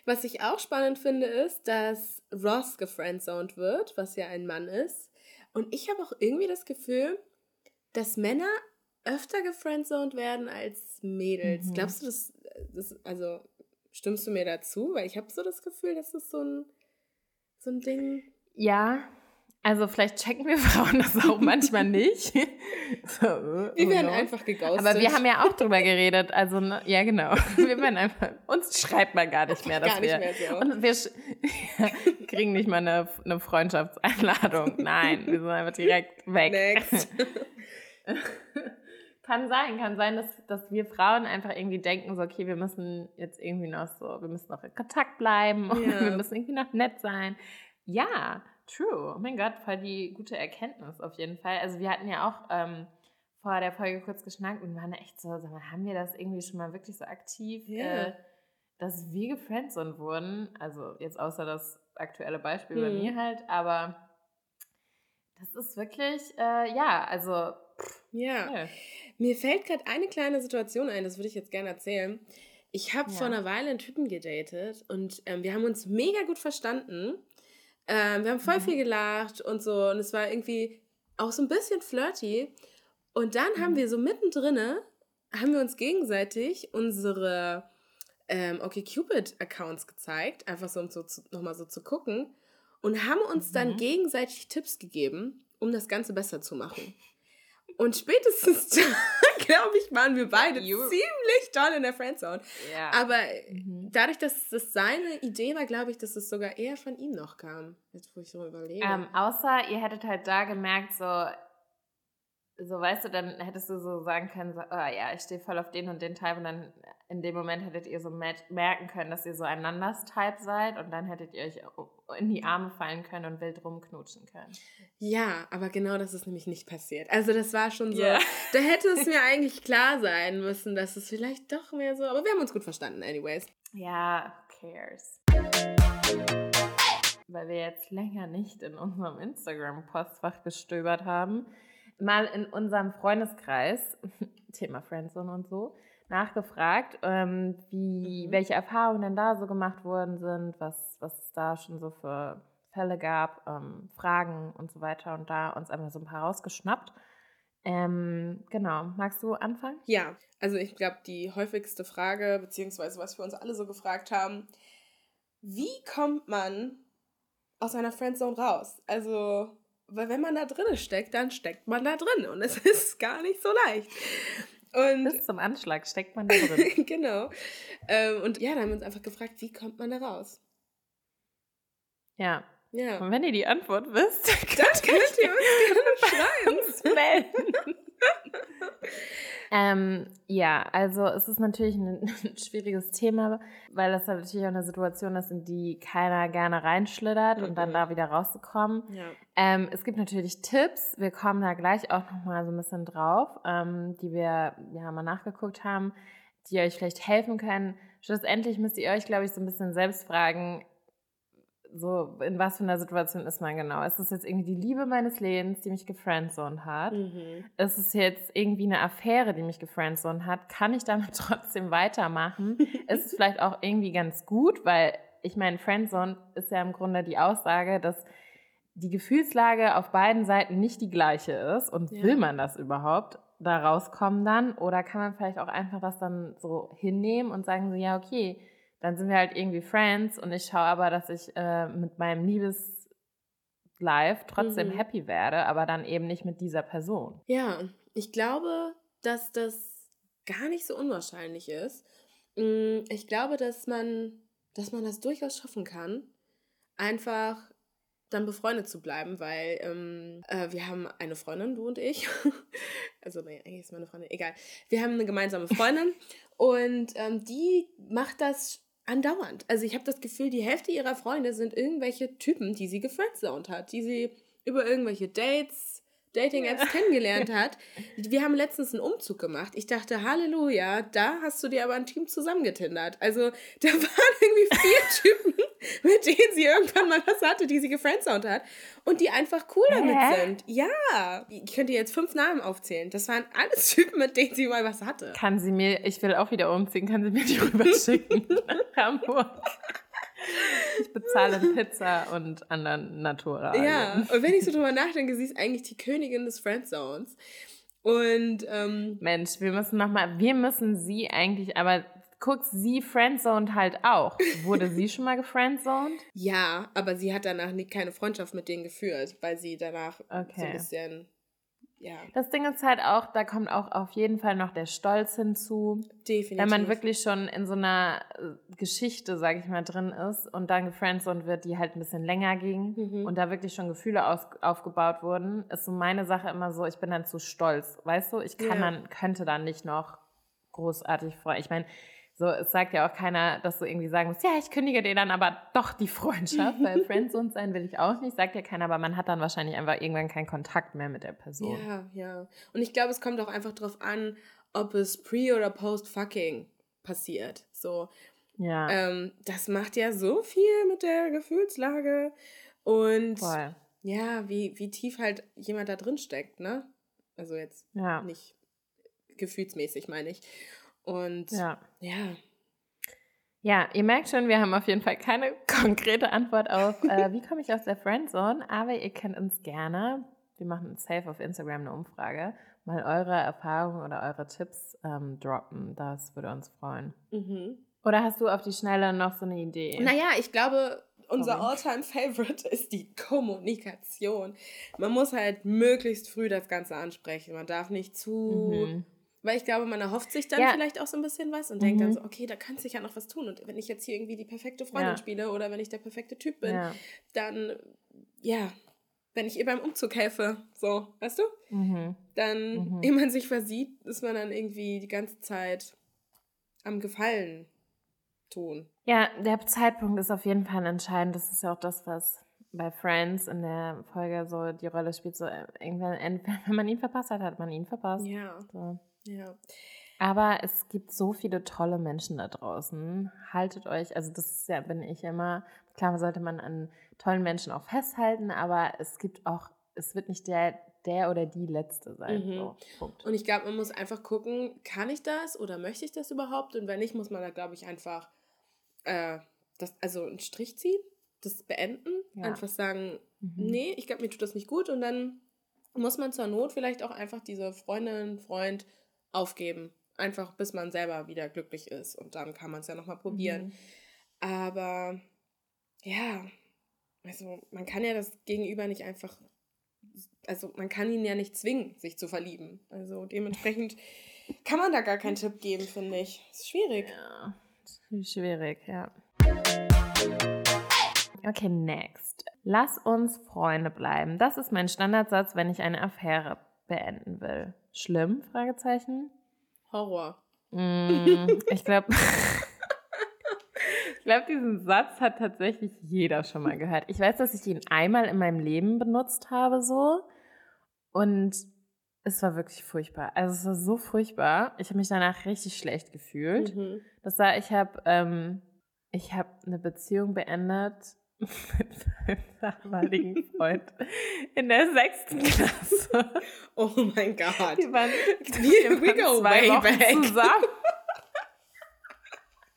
Was ich auch spannend finde, ist, dass Ross gefriendzoned wird, was ja ein Mann ist. Und ich habe auch irgendwie das Gefühl, dass Männer öfter gefriendzoned werden als Mädels. Mhm. Glaubst du, das, das, also stimmst du mir dazu? Weil ich habe so das Gefühl, dass das so ein, so ein Ding. Ja, also vielleicht checken wir <laughs> Frauen das auch manchmal nicht. <laughs> so, äh, Wir oh werden einfach geghostet. Aber wir haben ja auch drüber geredet. Also, ne, ja, genau. <laughs> Wir werden einfach, uns schreibt man gar nicht mehr, dass Gar nicht wir, mehr so. und wir sch- kriegen nicht mal eine, eine Freundschaftseinladung. Nein, wir sind einfach direkt weg. Next. Kann sein, kann sein, dass, dass wir Frauen einfach irgendwie denken, so, okay, wir müssen jetzt irgendwie noch so, wir müssen noch in Kontakt bleiben und Ja. wir müssen irgendwie noch nett sein. Ja, true. Oh mein Gott, voll die gute Erkenntnis auf jeden Fall. Also wir hatten ja auch ähm, vor der Folge kurz geschnackt und waren echt so, sag mal, haben wir das irgendwie schon mal wirklich so aktiv, Ja. äh, dass wir gefriendzoned wurden? Also jetzt außer das aktuelle Beispiel bei Mhm. mir halt, aber das ist wirklich, äh, ja, also, ja. ja. Mir fällt gerade eine kleine Situation ein, das würde ich jetzt gerne erzählen. Ich habe Ja. vor einer Weile einen Typen gedatet und ähm, wir haben uns mega gut verstanden. Ähm, wir haben voll Mhm. viel gelacht und so und es war irgendwie auch so ein bisschen flirty. Und dann haben Mhm. wir so mittendrin, haben wir uns gegenseitig unsere ähm, OkCupid-Accounts gezeigt, einfach so, um so nochmal so zu gucken und haben uns dann Mhm. gegenseitig Tipps gegeben, um das Ganze besser zu machen. Und spätestens <laughs> da, glaube ich, waren wir beide You- ziemlich doll in der Friendzone. ja. Aber Mhm. dadurch, dass das seine Idee war, glaube ich, dass es sogar eher von ihm noch kam. Jetzt, wo ich so überlege. Ähm, außer ihr hättet halt da gemerkt, so, so weißt du, dann hättest du so sagen können, so, oh ja, ich stehe voll auf den und den Type und dann in dem Moment hättet ihr so mer- merken können, dass ihr so ein anders Type seid und dann hättet ihr euch in die Arme fallen können und wild rumknutschen können. ja, aber genau das ist nämlich nicht passiert. Also das war schon so, Ja. da hätte es mir <laughs> eigentlich klar sein müssen, dass es vielleicht doch mehr so, aber wir haben uns gut verstanden, anyways. Ja, who cares? Weil wir jetzt länger nicht in unserem Instagram-Postfach gestöbert haben, mal in unserem Freundeskreis, <laughs> Thema Friendzone und so, nachgefragt, ähm, wie, Mhm. welche Erfahrungen denn da so gemacht worden sind, was, was es da schon so für Fälle gab, ähm, Fragen und so weiter und da uns einfach so ein paar rausgeschnappt. Ähm, genau, magst du anfangen? Ja, also ich glaube, die häufigste Frage, beziehungsweise was wir uns alle so gefragt haben, wie kommt man aus einer Friendzone raus? Also, weil wenn man da drin steckt, dann steckt man da drin und es <laughs> ist gar nicht so leicht. Und Bis zum Anschlag steckt man da drin. <laughs> genau. Ähm, und ja, dann haben wir uns einfach gefragt, wie kommt man da raus? ja. Ja. Und wenn ihr die Antwort wisst, <laughs> Dann könnt ihr uns gerne schreiben. uns melden. <laughs> ähm, ja, also es ist natürlich ein, <laughs> ein schwieriges Thema, weil das halt natürlich auch eine Situation ist, in die keiner gerne reinschlittert und dann Mhm. da wieder rauszukommen. Ja. Ähm, es gibt natürlich Tipps, wir kommen da gleich auch nochmal so ein bisschen drauf, ähm, die wir ja mal nachgeguckt haben, die euch vielleicht helfen können. Schlussendlich müsst ihr euch, glaube ich, so ein bisschen selbst fragen, so in was für einer Situation ist man genau. Ist es jetzt irgendwie die Liebe meines Lebens, die mich gefriendzoned hat? Mhm. Ist es jetzt irgendwie eine Affäre, die mich gefriendzoned hat? Kann ich damit <laughs> trotzdem weitermachen? ist es vielleicht auch irgendwie ganz gut, weil ich meine, Friendzone ist ja im Grunde die Aussage, dass die Gefühlslage auf beiden Seiten nicht die gleiche ist und Ja. will man das überhaupt da rauskommen dann oder kann man vielleicht auch einfach das dann so hinnehmen und sagen so ja okay dann sind wir halt irgendwie Friends und ich schaue aber dass ich äh, mit meinem Liebeslife trotzdem Mhm. happy werde aber dann eben nicht mit dieser Person Ja, ich glaube, dass das gar nicht so unwahrscheinlich ist. Mm, Ich glaube, dass man, dass man das durchaus schaffen kann, einfach dann befreundet zu bleiben, weil ähm, äh, wir haben eine Freundin, du und ich. <laughs> also, nee, eigentlich ist meine Freundin, egal. Wir haben eine gemeinsame Freundin <laughs> und ähm, die macht das andauernd. Also ich habe das Gefühl, die Hälfte ihrer Freunde sind irgendwelche Typen, die sie gefriendzoned hat, die sie über irgendwelche Dates Dating-Apps ja. kennengelernt <laughs> hat. Wir haben letztens einen Umzug gemacht. Ich dachte, Halleluja, da hast du dir aber ein Team zusammengetindert. Also <laughs> da waren irgendwie vier <laughs> Typen, mit denen sie irgendwann mal was hatte, die sie gefriendzoned hat. Und die einfach cool damit Hä? sind. Ja. Ich könnte jetzt fünf Namen aufzählen. Das waren alles Typen, mit denen sie mal was hatte. Kann sie mir, ich will auch wieder umziehen, kann sie mir die rüberschicken nach Hamburg. Ich bezahle Pizza und anderen Naturalien. Ja, und wenn ich so drüber nachdenke, sie ist eigentlich die Königin des Friendzones. Und ähm, Mensch, wir müssen nochmal, wir müssen sie eigentlich, aber guck, sie friendzoned halt auch. Wurde sie schon mal gefriendzoned? Ja, aber sie hat danach nie, keine Freundschaft mit denen geführt, weil sie danach okay. so ein bisschen ja. Das Ding ist halt auch, da kommt auch auf jeden Fall noch der Stolz hinzu. Definitiv. Wenn man wirklich schon in so einer äh, Geschichte, sag ich mal, drin ist und dann gefriendzoned wird, die halt ein bisschen länger ging mhm. und da wirklich schon Gefühle aus, aufgebaut wurden, ist so meine Sache immer so, ich bin dann zu stolz. Weißt du, ich kann ja. dann, könnte dann nicht noch großartig freuen. Ich meine, so, es sagt ja auch keiner, dass du irgendwie sagen musst, ja, ich kündige dir dann aber doch die Freundschaft, weil <laughs> Friendzone sein will ich auch nicht, sagt ja keiner, aber man hat dann wahrscheinlich einfach irgendwann keinen Kontakt mehr mit der Person. Ja, ja. Und ich glaube, es kommt auch einfach darauf an, ob es pre- oder post-fucking passiert. So. Ja. Ähm, das macht ja so viel mit der Gefühlslage und Voll. ja, wie, wie tief halt jemand da drin steckt, ne? Also jetzt ja. nicht gefühlsmäßig, meine ich. Und ja. ja. Ja, ihr merkt schon, wir haben auf jeden Fall keine <laughs> konkrete Antwort auf, äh, <laughs> wie komme ich aus der Friendzone, aber ihr könnt uns gerne, wir machen safe auf Instagram eine Umfrage, mal eure Erfahrungen oder eure Tipps ähm, droppen. Das würde uns freuen. Mhm. Oder hast du auf die Schnelle noch so eine Idee? Naja, ich glaube, unser All-Time-Favorite ist die Kommunikation. Man muss halt möglichst früh das Ganze ansprechen. Man darf nicht zu mhm weil ich glaube, man erhofft sich dann ja. vielleicht auch so ein bisschen was und mhm. denkt dann mhm. so, okay, da kann sich ja noch was tun. Und wenn ich jetzt hier irgendwie die perfekte Freundin ja. spiele oder wenn ich der perfekte Typ bin, ja. dann, ja, wenn ich ihr beim Umzug helfe, so, weißt du? Mhm. Dann, mhm. ehe man sich versieht, ist man dann irgendwie die ganze Zeit am Gefallen tun. Ja, der Zeitpunkt ist auf jeden Fall entscheidend. Das ist ja auch das, was bei Friends in der Folge so die Rolle spielt. So, äh, irgendwann, <laughs> wenn man ihn verpasst hat, hat man ihn verpasst. Ja. So. Ja. Aber es gibt so viele tolle Menschen da draußen. Haltet euch, also das ist ja, bin ich immer, klar sollte man an tollen Menschen auch festhalten, aber es gibt auch, es wird nicht der, der oder die Letzte sein. Mhm. So, Und ich glaube, man muss einfach gucken, kann ich das oder möchte ich das überhaupt? Und wenn nicht, muss man da, glaube ich, einfach äh, das, also einen Strich ziehen, das beenden, ja. einfach sagen, mhm. nee, ich glaube, mir tut das nicht gut und dann muss man zur Not vielleicht auch einfach diese Freundin, Freund, aufgeben. Einfach bis man selber wieder glücklich ist. Und dann kann man es ja nochmal probieren. Mhm. Aber ja, also man kann ja das Gegenüber nicht einfach, also man kann ihn ja nicht zwingen, sich zu verlieben. Also dementsprechend <laughs> kann man da gar keinen Tipp geben, finde ich. ist schwierig. Ja, ist schwierig, ja. Okay, next. Lass uns Freunde bleiben. Das ist mein Standardsatz, wenn ich eine Affäre beenden will. Schlimm? Fragezeichen. Horror. Mm, <laughs> ich glaube, ich glaube, diesen Satz hat tatsächlich jeder schon mal gehört. Ich weiß, dass ich ihn einmal in meinem Leben benutzt habe, so. Und es war wirklich furchtbar. Also es war so furchtbar. Ich habe mich danach richtig schlecht gefühlt. Mhm. Das war, ich habe ähm, ich habe eine Beziehung beendet mit meinem damaligen Freund in der sechsten Klasse. Oh mein Gott. Wir waren, <laughs> wir, we go zwei way Wochen back. zusammen.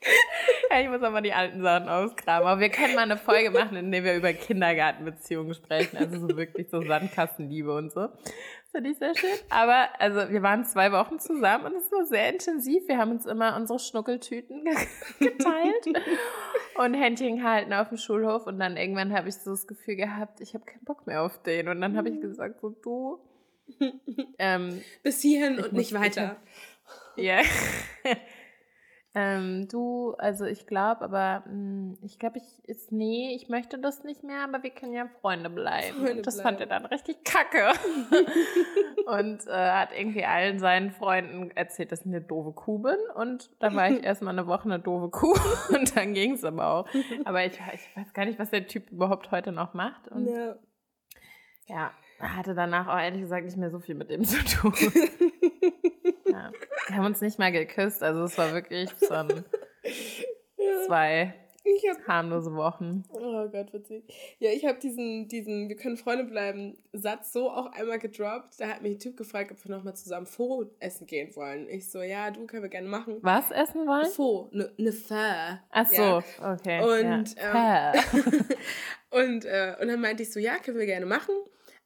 <laughs> ja, ich muss aber die alten Sachen ausgraben. Aber wir können mal eine Folge machen, in der wir über Kindergartenbeziehungen sprechen. Also so wirklich so Sandkastenliebe und so. Finde ich sehr schön. Aber also wir waren zwei Wochen zusammen und es war sehr intensiv. Wir haben uns immer unsere Schnuckeltüten <laughs> geteilt und Händchen gehalten auf dem Schulhof. Und dann irgendwann habe ich so das Gefühl gehabt, ich habe keinen Bock mehr auf den. Und dann habe ich gesagt, so du. <laughs> Ähm, Bis hierhin und nicht weiter. Ja. Ähm, du, also ich glaube, aber mh, hm, ich glaube, ich ist, nee, ich möchte das nicht mehr, aber wir können ja Freunde bleiben. Freunde das bleiben. fand er dann richtig kacke. <laughs> und äh, hat irgendwie allen seinen Freunden erzählt, dass ich eine doofe Kuh bin. Und dann war ich <laughs> erstmal eine Woche eine doofe Kuh <laughs> und dann ging es aber auch. Aber ich, ich weiß gar nicht, was der Typ überhaupt heute noch macht. Und ja. ja, hatte danach auch ehrlich gesagt nicht mehr so viel mit dem zu tun. Ja. Wir haben uns nicht mal geküsst, also es war wirklich <laughs> so ein, zwei hab, harmlose Wochen. Oh Gott, witzig. Ja, ich habe diesen, diesen Wir können Freunde bleiben Satz so auch einmal gedroppt. Da hat mich ein Typ gefragt, ob wir nochmal zusammen Faux essen gehen wollen. Ich so, ja, du können wir gerne machen. Was essen wollen? Faux, eine ne Pho. Ach so, ja. okay. Und, ja. ähm, <laughs> und, äh, und dann meinte ich so, ja, können wir gerne machen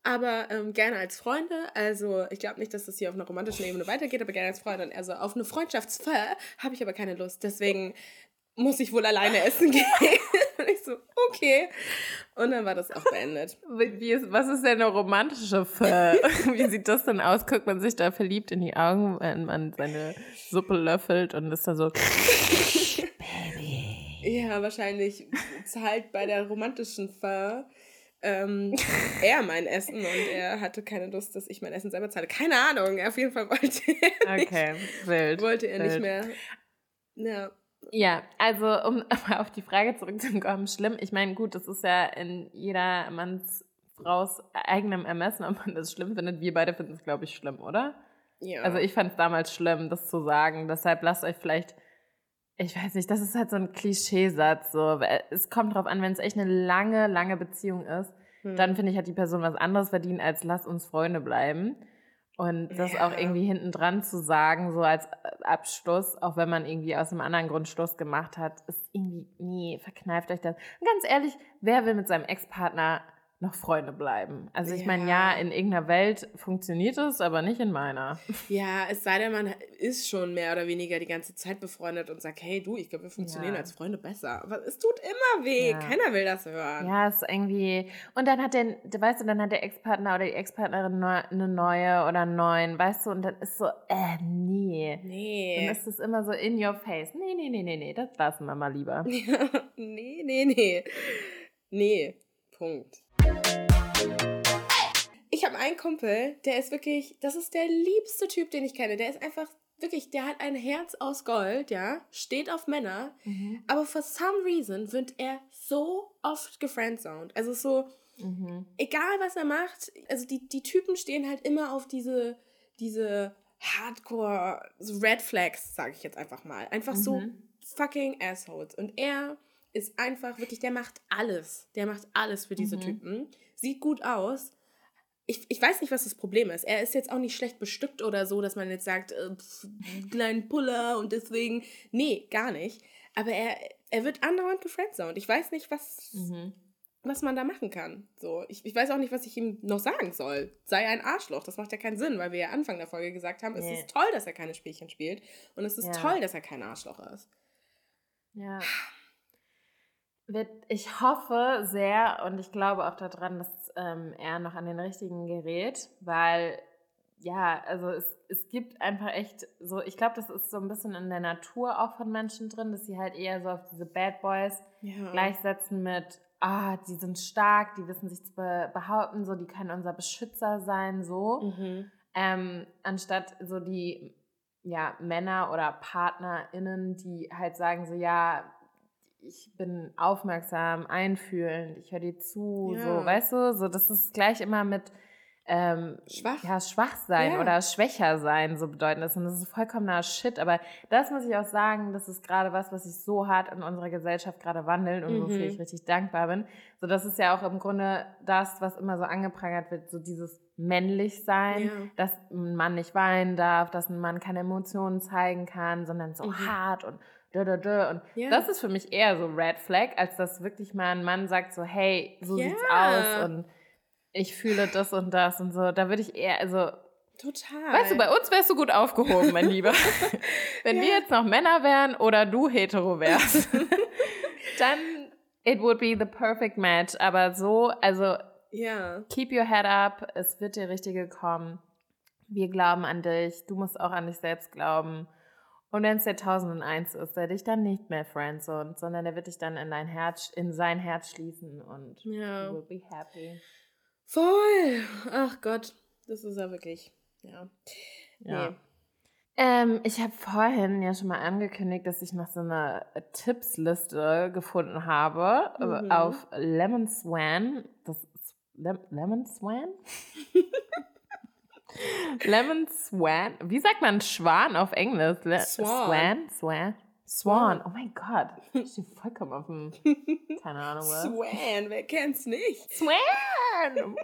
aber ähm, gerne als Freunde. Also ich glaube nicht, dass das hier auf einer romantischen Ebene weitergeht, aber gerne als Freunde. Also auf eine Freundschaftsfeier habe ich aber keine Lust. Deswegen muss ich wohl alleine essen <laughs> gehen. und ich so, okay. Und dann war das auch beendet. <laughs> Wie ist, was ist denn eine romantische Feier? <laughs> Wie sieht das denn aus? Guckt man sich da verliebt in die Augen, wenn man seine Suppe löffelt und ist da so... Baby. Ja, wahrscheinlich zahlt bei der romantischen Feier ähm, <laughs> er mein Essen und er hatte keine Lust, dass ich mein Essen selber zahle. Keine Ahnung, auf jeden Fall wollte er nicht, okay, wild, wollte er wild. nicht mehr. Ja. Ja, also um <laughs> auf die Frage zurückzukommen, schlimm. Ich meine, gut, das ist ja in jeder Manns Fraus eigenem Ermessen, ob man das schlimm findet. Wir beide finden es, glaube ich, schlimm, oder? Ja. Also ich fand es damals schlimm, das zu sagen. Deshalb lasst euch vielleicht ich weiß nicht, das ist halt so ein Klischeesatz. So. Es kommt drauf an, wenn es echt eine lange, lange Beziehung ist, hm. dann finde ich, hat die Person was anderes verdient, als lass uns Freunde bleiben. Und das ja. auch irgendwie hinten dran zu sagen, so als Abschluss, auch wenn man irgendwie aus einem anderen Grund Schluss gemacht hat, ist irgendwie, nee, verkneift euch das. Und ganz ehrlich, wer will mit seinem Ex-Partner noch Freunde bleiben. Also ich ja. meine, ja, in irgendeiner Welt funktioniert es, aber nicht in meiner. Ja, es sei denn, man ist schon mehr oder weniger die ganze Zeit befreundet und sagt, hey du, ich glaube, wir funktionieren ja. als Freunde besser. Aber es tut immer weh. Ja. Keiner will das hören. Ja, es ist irgendwie. Und dann hat der, weißt du, dann hat der Ex-Partner oder die Ex-Partnerin eine neue oder einen neuen, weißt du, und dann ist so, äh, nee. Nee. Dann ist es immer so in your face. Nee, nee, nee, nee, nee, das lassen wir mal lieber. <laughs> nee, nee, nee. Nee. Punkt. Ich habe einen Kumpel, der ist wirklich, das ist der liebste Typ, den ich kenne. Der ist einfach wirklich, der hat ein Herz aus Gold, ja, steht auf Männer, mhm. aber for some reason wird er so oft gefriendzoned. Also so, mhm. egal was er macht, also die, die Typen stehen halt immer auf diese, diese Hardcore Red Flags, sage ich jetzt einfach mal. Einfach mhm. so fucking Assholes. Und er ist einfach wirklich, der macht alles. Der macht alles für diese mhm. Typen. Sieht gut aus. Ich, ich weiß nicht, was das Problem ist. Er ist jetzt auch nicht schlecht bestückt oder so, dass man jetzt sagt, äh, pff, kleinen Puller und deswegen. Nee, gar nicht. Aber er, er wird andauernd gefriendzoned. Ich weiß nicht, was, mhm. was man da machen kann. So, ich, ich weiß auch nicht, was ich ihm noch sagen soll. Sei ein Arschloch. Das macht ja keinen Sinn, weil wir ja Anfang der Folge gesagt haben, nee. es ist toll, dass er keine Spielchen spielt. Und es ist ja. toll, dass er kein Arschloch ist. Ja. <sighs> Ich hoffe sehr und ich glaube auch daran, dass ähm, er noch an den richtigen gerät, weil ja, also es, es gibt einfach echt so, ich glaube, das ist so ein bisschen in der Natur auch von Menschen drin, dass sie halt eher so auf diese Bad Boys ja. gleichsetzen mit, ah, die sind stark, die wissen sich zu behaupten, so, die können unser Beschützer sein, so. Mhm. Ähm, anstatt so die ja, Männer oder PartnerInnen, die halt sagen so, ja, ich bin aufmerksam, einfühlend, ich höre dir zu, ja. so, weißt du, so, das ist gleich immer mit ähm, schwach. Ja, schwach sein ja. oder schwächer sein, so bedeuten das. Und das ist vollkommener Shit. Aber das muss ich auch sagen, das ist gerade was, was sich so hart in unserer Gesellschaft gerade wandelt und mhm. wofür ich richtig dankbar bin. So, das ist ja auch im Grunde das, was immer so angeprangert wird, so dieses männlich sein, ja. dass ein Mann nicht weinen darf, dass ein Mann keine Emotionen zeigen kann, sondern so mhm. hart und da, da, da. Und ja. das ist für mich eher so Red Flag, als dass wirklich mal ein Mann sagt so, hey, so ja. sieht's aus und ich fühle das und das und so. Da würde ich eher, also Total. Weißt du, bei uns wärst du gut aufgehoben, mein Lieber. <laughs> Wenn ja. wir jetzt noch Männer wären oder du hetero wärst, <laughs> dann it would be the perfect match. Aber so, also ja. keep your head up, es wird der Richtige kommen. Wir glauben an dich, du musst auch an dich selbst glauben. Und wenn es der 1001 ist, der dich dann nicht mehr friendzone, sondern der wird dich dann in dein Herz, in sein Herz schließen und ja. will be happy. Voll! Ach Gott, das ist ja wirklich, ja. Ja. Nee. Ähm, ich habe vorhin ja schon mal angekündigt, dass ich noch so eine Tippsliste gefunden habe äh, mhm. auf Lemon Swan. Das Lem Lemon Swan? <laughs> Lemon Swan. Wie sagt man Schwan auf Englisch? Le Swan. Swan? Swan. Swan. Oh mein Gott. Ich stehe vollkommen auf dem. <laughs> Keine Ahnung was. Swan, wer kennt's nicht? Swan!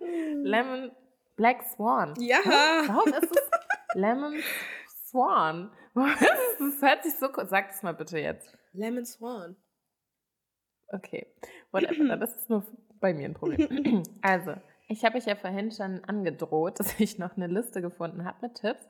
<laughs> Lemon. Black Swan. Ja. Warum ist es Lemon Swan? <laughs> Das hört sich so. Sag es mal bitte jetzt. Lemon Swan. Okay. Whatever. Das ist nur bei mir ein Problem. Also, ich habe euch ja vorhin schon angedroht, <laughs> dass ich noch eine Liste gefunden habe mit Tipps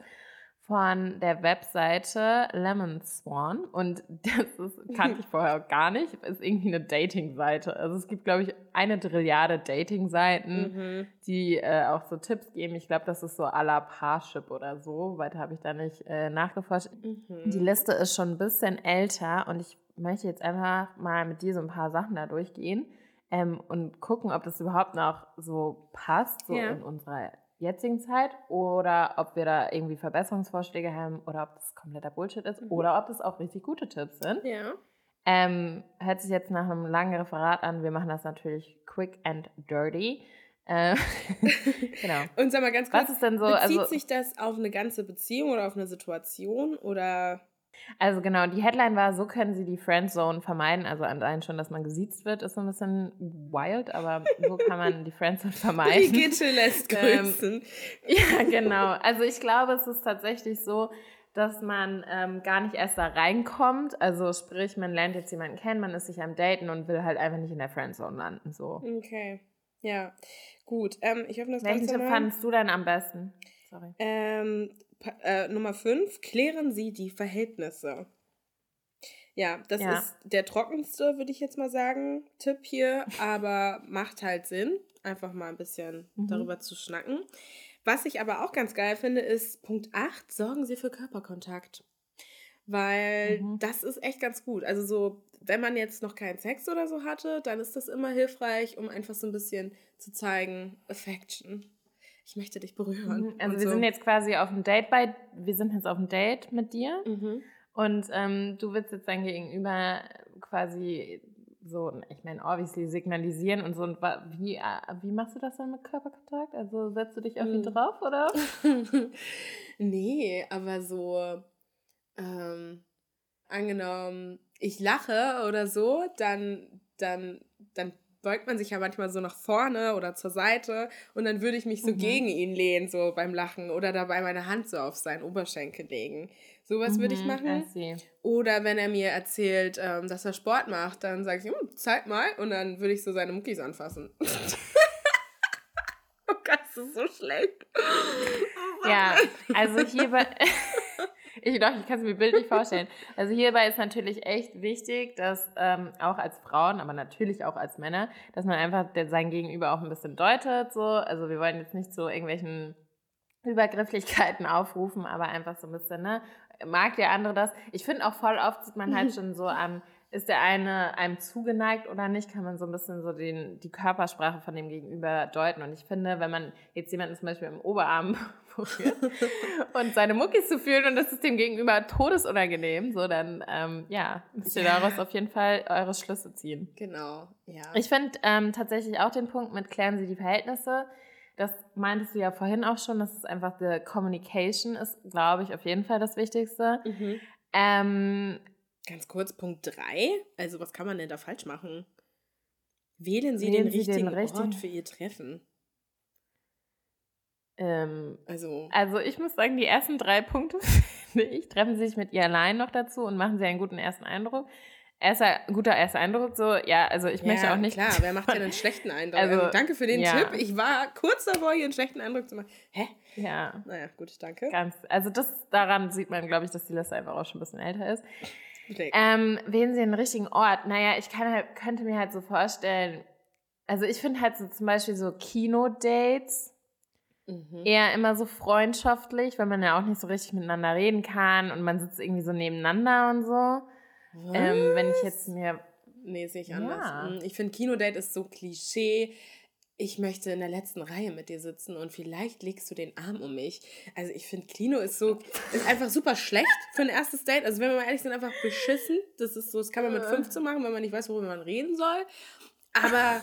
von der Webseite Lemon Swan und <laughs> das ist, kannte ich vorher gar nicht, ist irgendwie eine Dating-Seite. Also es gibt, glaube ich, eine Trilliarde Dating-Seiten, mhm. die äh, auch so Tipps geben. Ich glaube, das ist so à la Parship oder so. Weiter habe ich da nicht äh, nachgeforscht. Mhm. Die Liste ist schon ein bisschen älter und ich möchte jetzt einfach mal mit dir so ein paar Sachen da durchgehen ähm, und gucken, ob das überhaupt noch so passt, so ja. in unserer jetzigen Zeit oder ob wir da irgendwie Verbesserungsvorschläge haben oder ob das kompletter Bullshit ist mhm. oder ob das auch richtig gute Tipps sind. Ja. Ähm, hört sich jetzt nach einem langen Referat an. Wir machen das natürlich quick and dirty. Äh, <laughs> genau. <laughs> Und sag mal ganz kurz, was ist denn so? Bezieht also, sich das auf eine ganze Beziehung oder auf eine Situation oder? Also genau, die Headline war, so können sie die Friendzone vermeiden. Also allein schon, dass man gesiezt wird, ist so ein bisschen wild, aber so kann man die Friendzone <laughs> vermeiden. Brigitte lässt grüßen. Ähm, <laughs> ja, genau. Also ich glaube, es ist tatsächlich so, dass man ähm, gar nicht erst da reinkommt. Also sprich, man lernt jetzt jemanden kennen, man ist sich am Daten und will halt einfach nicht in der Friendzone landen. So. Okay. Ja, gut. Ähm, ich hoffe, das Welchen Tipp fandest du denn am besten? Sorry. Ähm, äh, Nummer 5, klären Sie die Verhältnisse. Ja, das ja. ist der trockenste, würde ich jetzt mal sagen, Tipp hier, aber macht halt Sinn, einfach mal ein bisschen mhm. darüber zu schnacken. Was ich aber auch ganz geil finde, ist Punkt 8, sorgen Sie für Körperkontakt. Weil mhm. das ist echt ganz gut. Also so, wenn man jetzt noch keinen Sex oder so hatte, dann ist das immer hilfreich, um einfach so ein bisschen zu zeigen, Affection ich möchte dich berühren. Mhm, also wir so. sind jetzt quasi auf dem Date bei, wir sind jetzt auf dem Date mit dir mhm. und ähm, du willst jetzt dein Gegenüber quasi so, ich meine, obviously signalisieren und so. Und wie, äh, wie machst du das dann mit Körperkontakt? Also setzt du dich auf ihn mhm. drauf, oder? <laughs> nee, aber so, ähm, angenommen, ich lache oder so, dann, dann, dann beugt man sich ja manchmal so nach vorne oder zur Seite und dann würde ich mich so mhm. gegen ihn lehnen, so beim Lachen oder dabei meine Hand so auf seinen Oberschenkel legen. Sowas mhm, würde ich mhm, machen. Oder wenn er mir erzählt, ähm, dass er Sport macht, dann sage ich, hm, zeig mal und dann würde ich so seine Muckis anfassen. <laughs> oh Gott, das ist so schlecht. ja, also hier bei... <laughs> Ich doch, ich kann es mir bildlich vorstellen. Also hierbei ist natürlich echt wichtig, dass ähm, auch als Frauen, aber natürlich auch als Männer, dass man einfach sein Gegenüber auch ein bisschen deutet. So. Also wir wollen jetzt nicht zu irgendwelchen Übergrifflichkeiten aufrufen, aber einfach so ein bisschen, ne? Mag der andere das? Ich finde auch voll oft sieht man halt <laughs> schon so am ist der eine einem zugeneigt oder nicht, kann man so ein bisschen so den, die Körpersprache von dem Gegenüber deuten. Und ich finde, wenn man jetzt jemanden zum Beispiel im Oberarm <laughs> berührt <laughs> und seine Muckis zu fühlen und das ist dem Gegenüber todesunangenehm, so dann, ähm, ja, müsst ihr daraus auf jeden Fall eure Schlüsse ziehen. Genau, ja. Ich finde ähm, tatsächlich auch den Punkt mit klären Sie die Verhältnisse. Das meintest du ja vorhin auch schon, dass es einfach die Communication ist, glaube ich, auf jeden Fall das Wichtigste. Mhm. Ähm, Ganz kurz, Punkt 3. Also, was kann man denn da falsch machen? Wählen Sie Wählen den Sie richtigen den Ort richtigen... für Ihr Treffen. Ähm, also. also, ich muss sagen, die ersten drei Punkte, <laughs> finde ich, treffen Sie sich mit ihr allein noch dazu und machen Sie einen guten ersten Eindruck. Erster, guter erster Eindruck, so, ja, also ich ja, möchte auch nicht. Klar, wer macht denn einen <laughs> schlechten Eindruck? Also, also danke für den ja. Tipp. Ich war kurz davor, hier einen schlechten Eindruck zu machen. Hä? Ja. Naja, gut, danke. Ganz, also das, daran sieht man, glaube ich, dass die Liste einfach auch schon ein bisschen älter ist. Ähm, wählen Sie den richtigen Ort? Naja, ich kann halt, könnte mir halt so vorstellen, also ich finde halt so zum Beispiel so Kino-Dates mhm. eher immer so freundschaftlich, weil man ja auch nicht so richtig miteinander reden kann und man sitzt irgendwie so nebeneinander und so. Ähm, wenn ich jetzt mir. Nee, sehe ich anders. Ja. Mm, ich finde, Kinodate ist so Klischee ich möchte in der letzten Reihe mit dir sitzen und vielleicht legst du den Arm um mich. Also ich finde, Kino ist so, ist einfach super schlecht für ein erstes Date. Also wenn wir mal ehrlich sind, einfach beschissen. Das ist so, das kann man mit 15 machen, wenn man nicht weiß, worüber man reden soll. Aber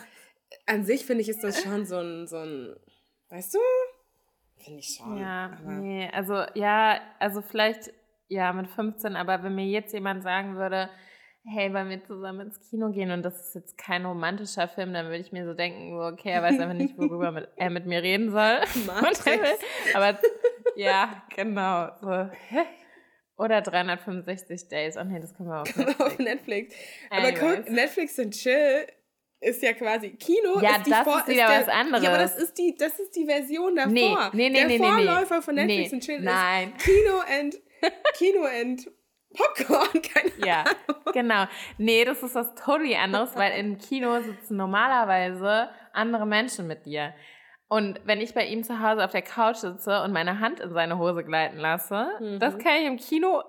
an sich finde ich, ist das schon so ein, so ein, weißt du? Finde ich schon. Ja, nee, also ja, also vielleicht ja mit 15, aber wenn mir jetzt jemand sagen würde, hey, wollen wir zusammen ins Kino gehen und das ist jetzt kein romantischer Film, dann würde ich mir so denken, so, okay, er weiß einfach nicht, worüber mit, er mit mir reden soll. <laughs> <laughs> aber ja, genau. So. Oder 365 Days. Oh nee, das können wir auf Netflix. <laughs> auf Netflix. Aber guck, Netflix und Chill ist ja quasi Kino. Ja, ist die das Vor ist wieder der, was anderes. Ja, aber das ist die, das ist die Version davor. Nee, nee, nee, der nee, Vorläufer nee. von Netflix nee. und Chill Nein. ist Kino and Kino and Popcorn, <laughs> keine Ja, Ahnung. genau. Nee, das ist was totally anderes, weil im Kino sitzen normalerweise andere Menschen mit dir. Und wenn ich bei ihm zu Hause auf der Couch sitze und meine Hand in seine Hose gleiten lasse, Mhm. das kann ich im Kino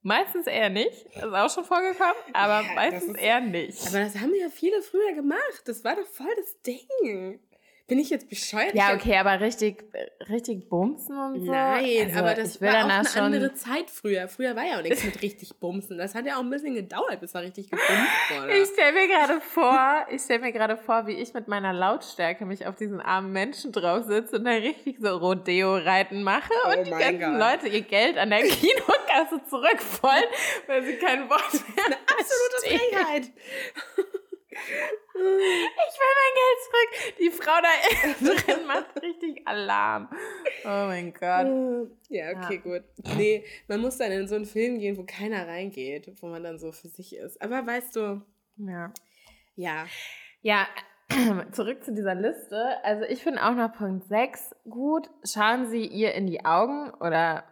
meistens eher nicht. Das ist auch schon vorgekommen, aber Ja, meistens ist- eher nicht. Aber das haben ja viele früher gemacht. Das war doch voll das Ding. Bin ich jetzt bescheuert? ja, okay, aber richtig, richtig bumsen und so. Nein, also, aber das war auch eine andere Zeit früher. Früher war ja auch nichts mit richtig bumsen. Das hat ja auch ein bisschen gedauert, bis da richtig gebumst wurde. Ich stelle mir gerade vor, ich stelle mir gerade vor, wie ich mit meiner Lautstärke mich auf diesen armen Menschen drauf sitze und da richtig so Rodeo-Reiten mache Oh und die ganzen Gott. Leute ihr Geld an der <laughs> Kinokasse zurückwollen, weil sie kein Wort mehr Absolute verstehen. Frechheit. Ich will mein Geld zurück. Die Frau da <laughs> drin macht richtig Alarm. Oh mein Gott. Ja, okay, gut. Nee, man muss dann in so einen Film gehen, wo keiner reingeht, wo man dann so für sich ist. Aber weißt du, Ja. ja. Ja, <clears throat> zurück zu dieser Liste. Also ich finde auch noch Punkt 6 gut. Schauen Sie ihr in die Augen oder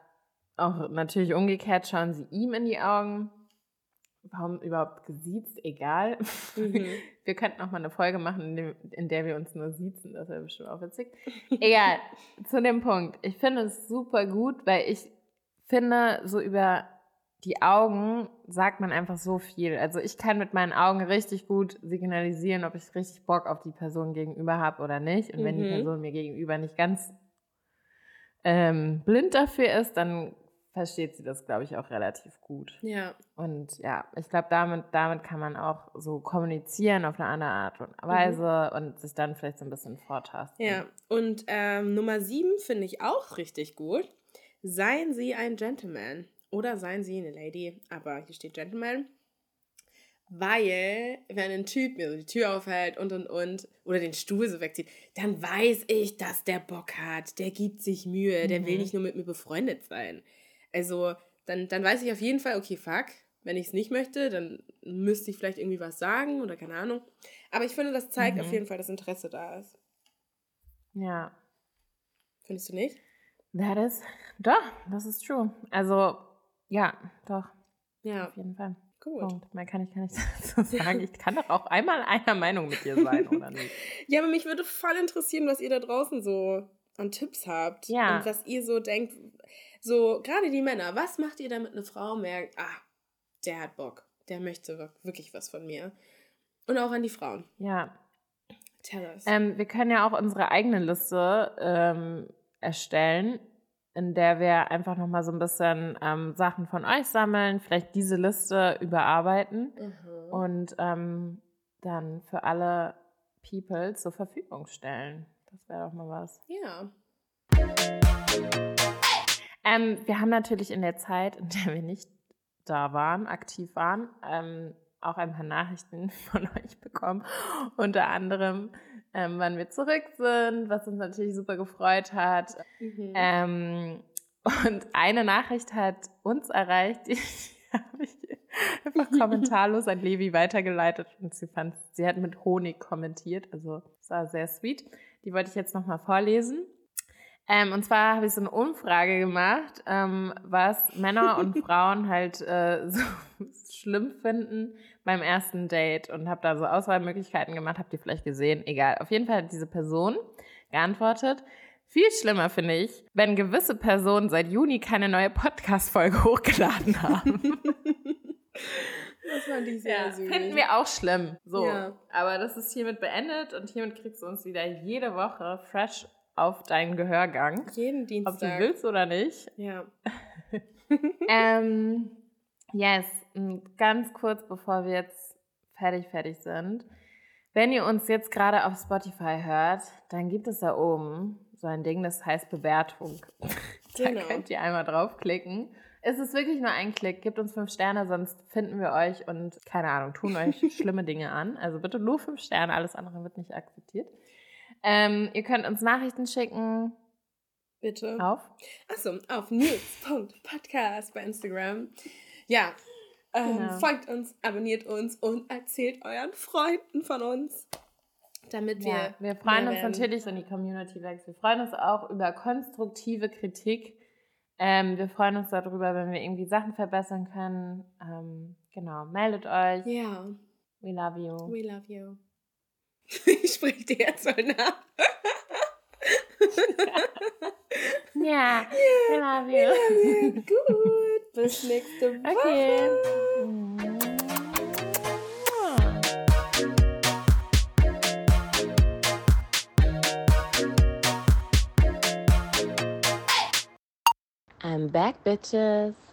auch natürlich umgekehrt, schauen Sie ihm in die Augen. Warum überhaupt gesiezt? Egal. Mhm. <laughs> Wir könnten auch mal eine Folge machen, in, der wir uns nur siezen. Das wäre bestimmt auch witzig. <laughs> Egal. zu dem Punkt. Ich finde es super gut, weil ich finde, so über die Augen sagt man einfach so viel. Also ich kann mit meinen Augen richtig gut signalisieren, ob ich richtig Bock auf die Person gegenüber habe oder nicht. Und wenn die Mhm. Person mir gegenüber nicht ganz ähm, blind dafür ist, dann versteht sie das, glaube ich, auch relativ gut. Ja. Und ja, ich glaube, damit, damit kann man auch so kommunizieren auf eine andere Art und Weise und sich dann vielleicht so ein bisschen vortasten. Ja. Und ähm, Nummer sieben finde ich auch richtig gut. Seien Sie ein Gentleman. Oder seien Sie eine Lady. Aber hier steht Gentleman. Weil, wenn ein Typ mir so die Tür aufhält und und und oder den Stuhl so wegzieht, dann weiß ich, dass der Bock hat. Der gibt sich Mühe. Der will Mhm. nicht nur mit mir befreundet sein. Also, dann, dann weiß ich auf jeden Fall, okay, fuck. Wenn ich es nicht möchte, dann müsste ich vielleicht irgendwie was sagen oder keine Ahnung. Aber ich finde, das zeigt Mhm. auf jeden Fall, dass Interesse da ist. Ja. Findest du nicht? That is, doch, das ist true. Also, ja, doch, Ja, auf jeden Fall. gut. Punkt. Mehr kann ich gar nicht <laughs> dazu <laughs> sagen. Ich kann doch auch einmal einer Meinung mit dir sein, oder nicht? <laughs> Ja, aber mich würde voll interessieren, was ihr da draußen so an Tipps habt. Ja. Und was ihr so denkt. So, gerade die Männer, was macht ihr, damit eine Frau merkt, ah, der hat Bock, der möchte wir- wirklich was von mir. Und auch an die Frauen. Ja. Tell us. Ähm, wir können ja auch unsere eigene Liste ähm, erstellen, in der wir einfach nochmal so ein bisschen ähm, Sachen von euch sammeln, vielleicht diese Liste überarbeiten Mhm. und ähm, dann für alle People zur Verfügung stellen. Das wäre doch mal was. Ja. Ähm, wir haben natürlich in der Zeit, in der wir nicht da waren, aktiv waren, ähm, auch ein paar Nachrichten <laughs> von euch bekommen. Unter anderem, ähm, wann wir zurück sind, was uns natürlich super gefreut hat. Mhm. Ähm, und eine Nachricht hat uns erreicht, die <laughs> habe ich einfach kommentarlos an Levi weitergeleitet und sie fand, sie hat mit Honig kommentiert, also es war sehr sweet. Die wollte ich jetzt nochmal vorlesen. Ähm, und zwar habe ich so eine Umfrage gemacht, ähm, was Männer und <laughs> Frauen halt äh, so <laughs> schlimm finden beim ersten Date und habe da so Auswahlmöglichkeiten gemacht, habt ihr vielleicht gesehen, egal. Auf jeden Fall hat diese Person geantwortet, viel schlimmer finde ich, wenn gewisse Personen seit Juni keine neue Podcast-Folge <laughs> hochgeladen haben. das fand ich sehr ja, süß. finden wir auch schlimm. So. Ja. Aber das ist hiermit beendet und hiermit kriegst du uns wieder jede Woche fresh auf deinen Gehörgang. Jeden Ob du Dienstag. willst oder nicht. Ja. <laughs> ähm, yes, ganz kurz bevor wir jetzt fertig, fertig sind. Wenn ihr uns jetzt gerade auf Spotify hört, dann gibt es da oben so ein Ding, das heißt Bewertung. <laughs> da genau. könnt ihr einmal draufklicken. Es ist wirklich nur ein Klick. Gebt uns fünf Sterne, sonst finden wir euch und keine Ahnung, tun euch <laughs> schlimme Dinge an. Also bitte nur fünf Sterne, alles andere wird nicht akzeptiert. Ähm, ihr könnt uns Nachrichten schicken. Bitte. Auf? Achso, auf news.podcast bei Instagram. Ja, ähm, genau. folgt uns, abonniert uns und erzählt euren Freunden von uns. Damit wir. Ja, wir freuen uns natürlich, wenn die Community wächst. Wir freuen uns auch über konstruktive Kritik. Ähm, wir freuen uns darüber, wenn wir irgendwie Sachen verbessern können. Ähm, genau, meldet euch. Ja. We love you. We love you. Ich spreche dir jetzt so nach. ja, yeah, we love you. <laughs> We love you. Gut, bis nächste Woche. Okay. I'm back, bitches.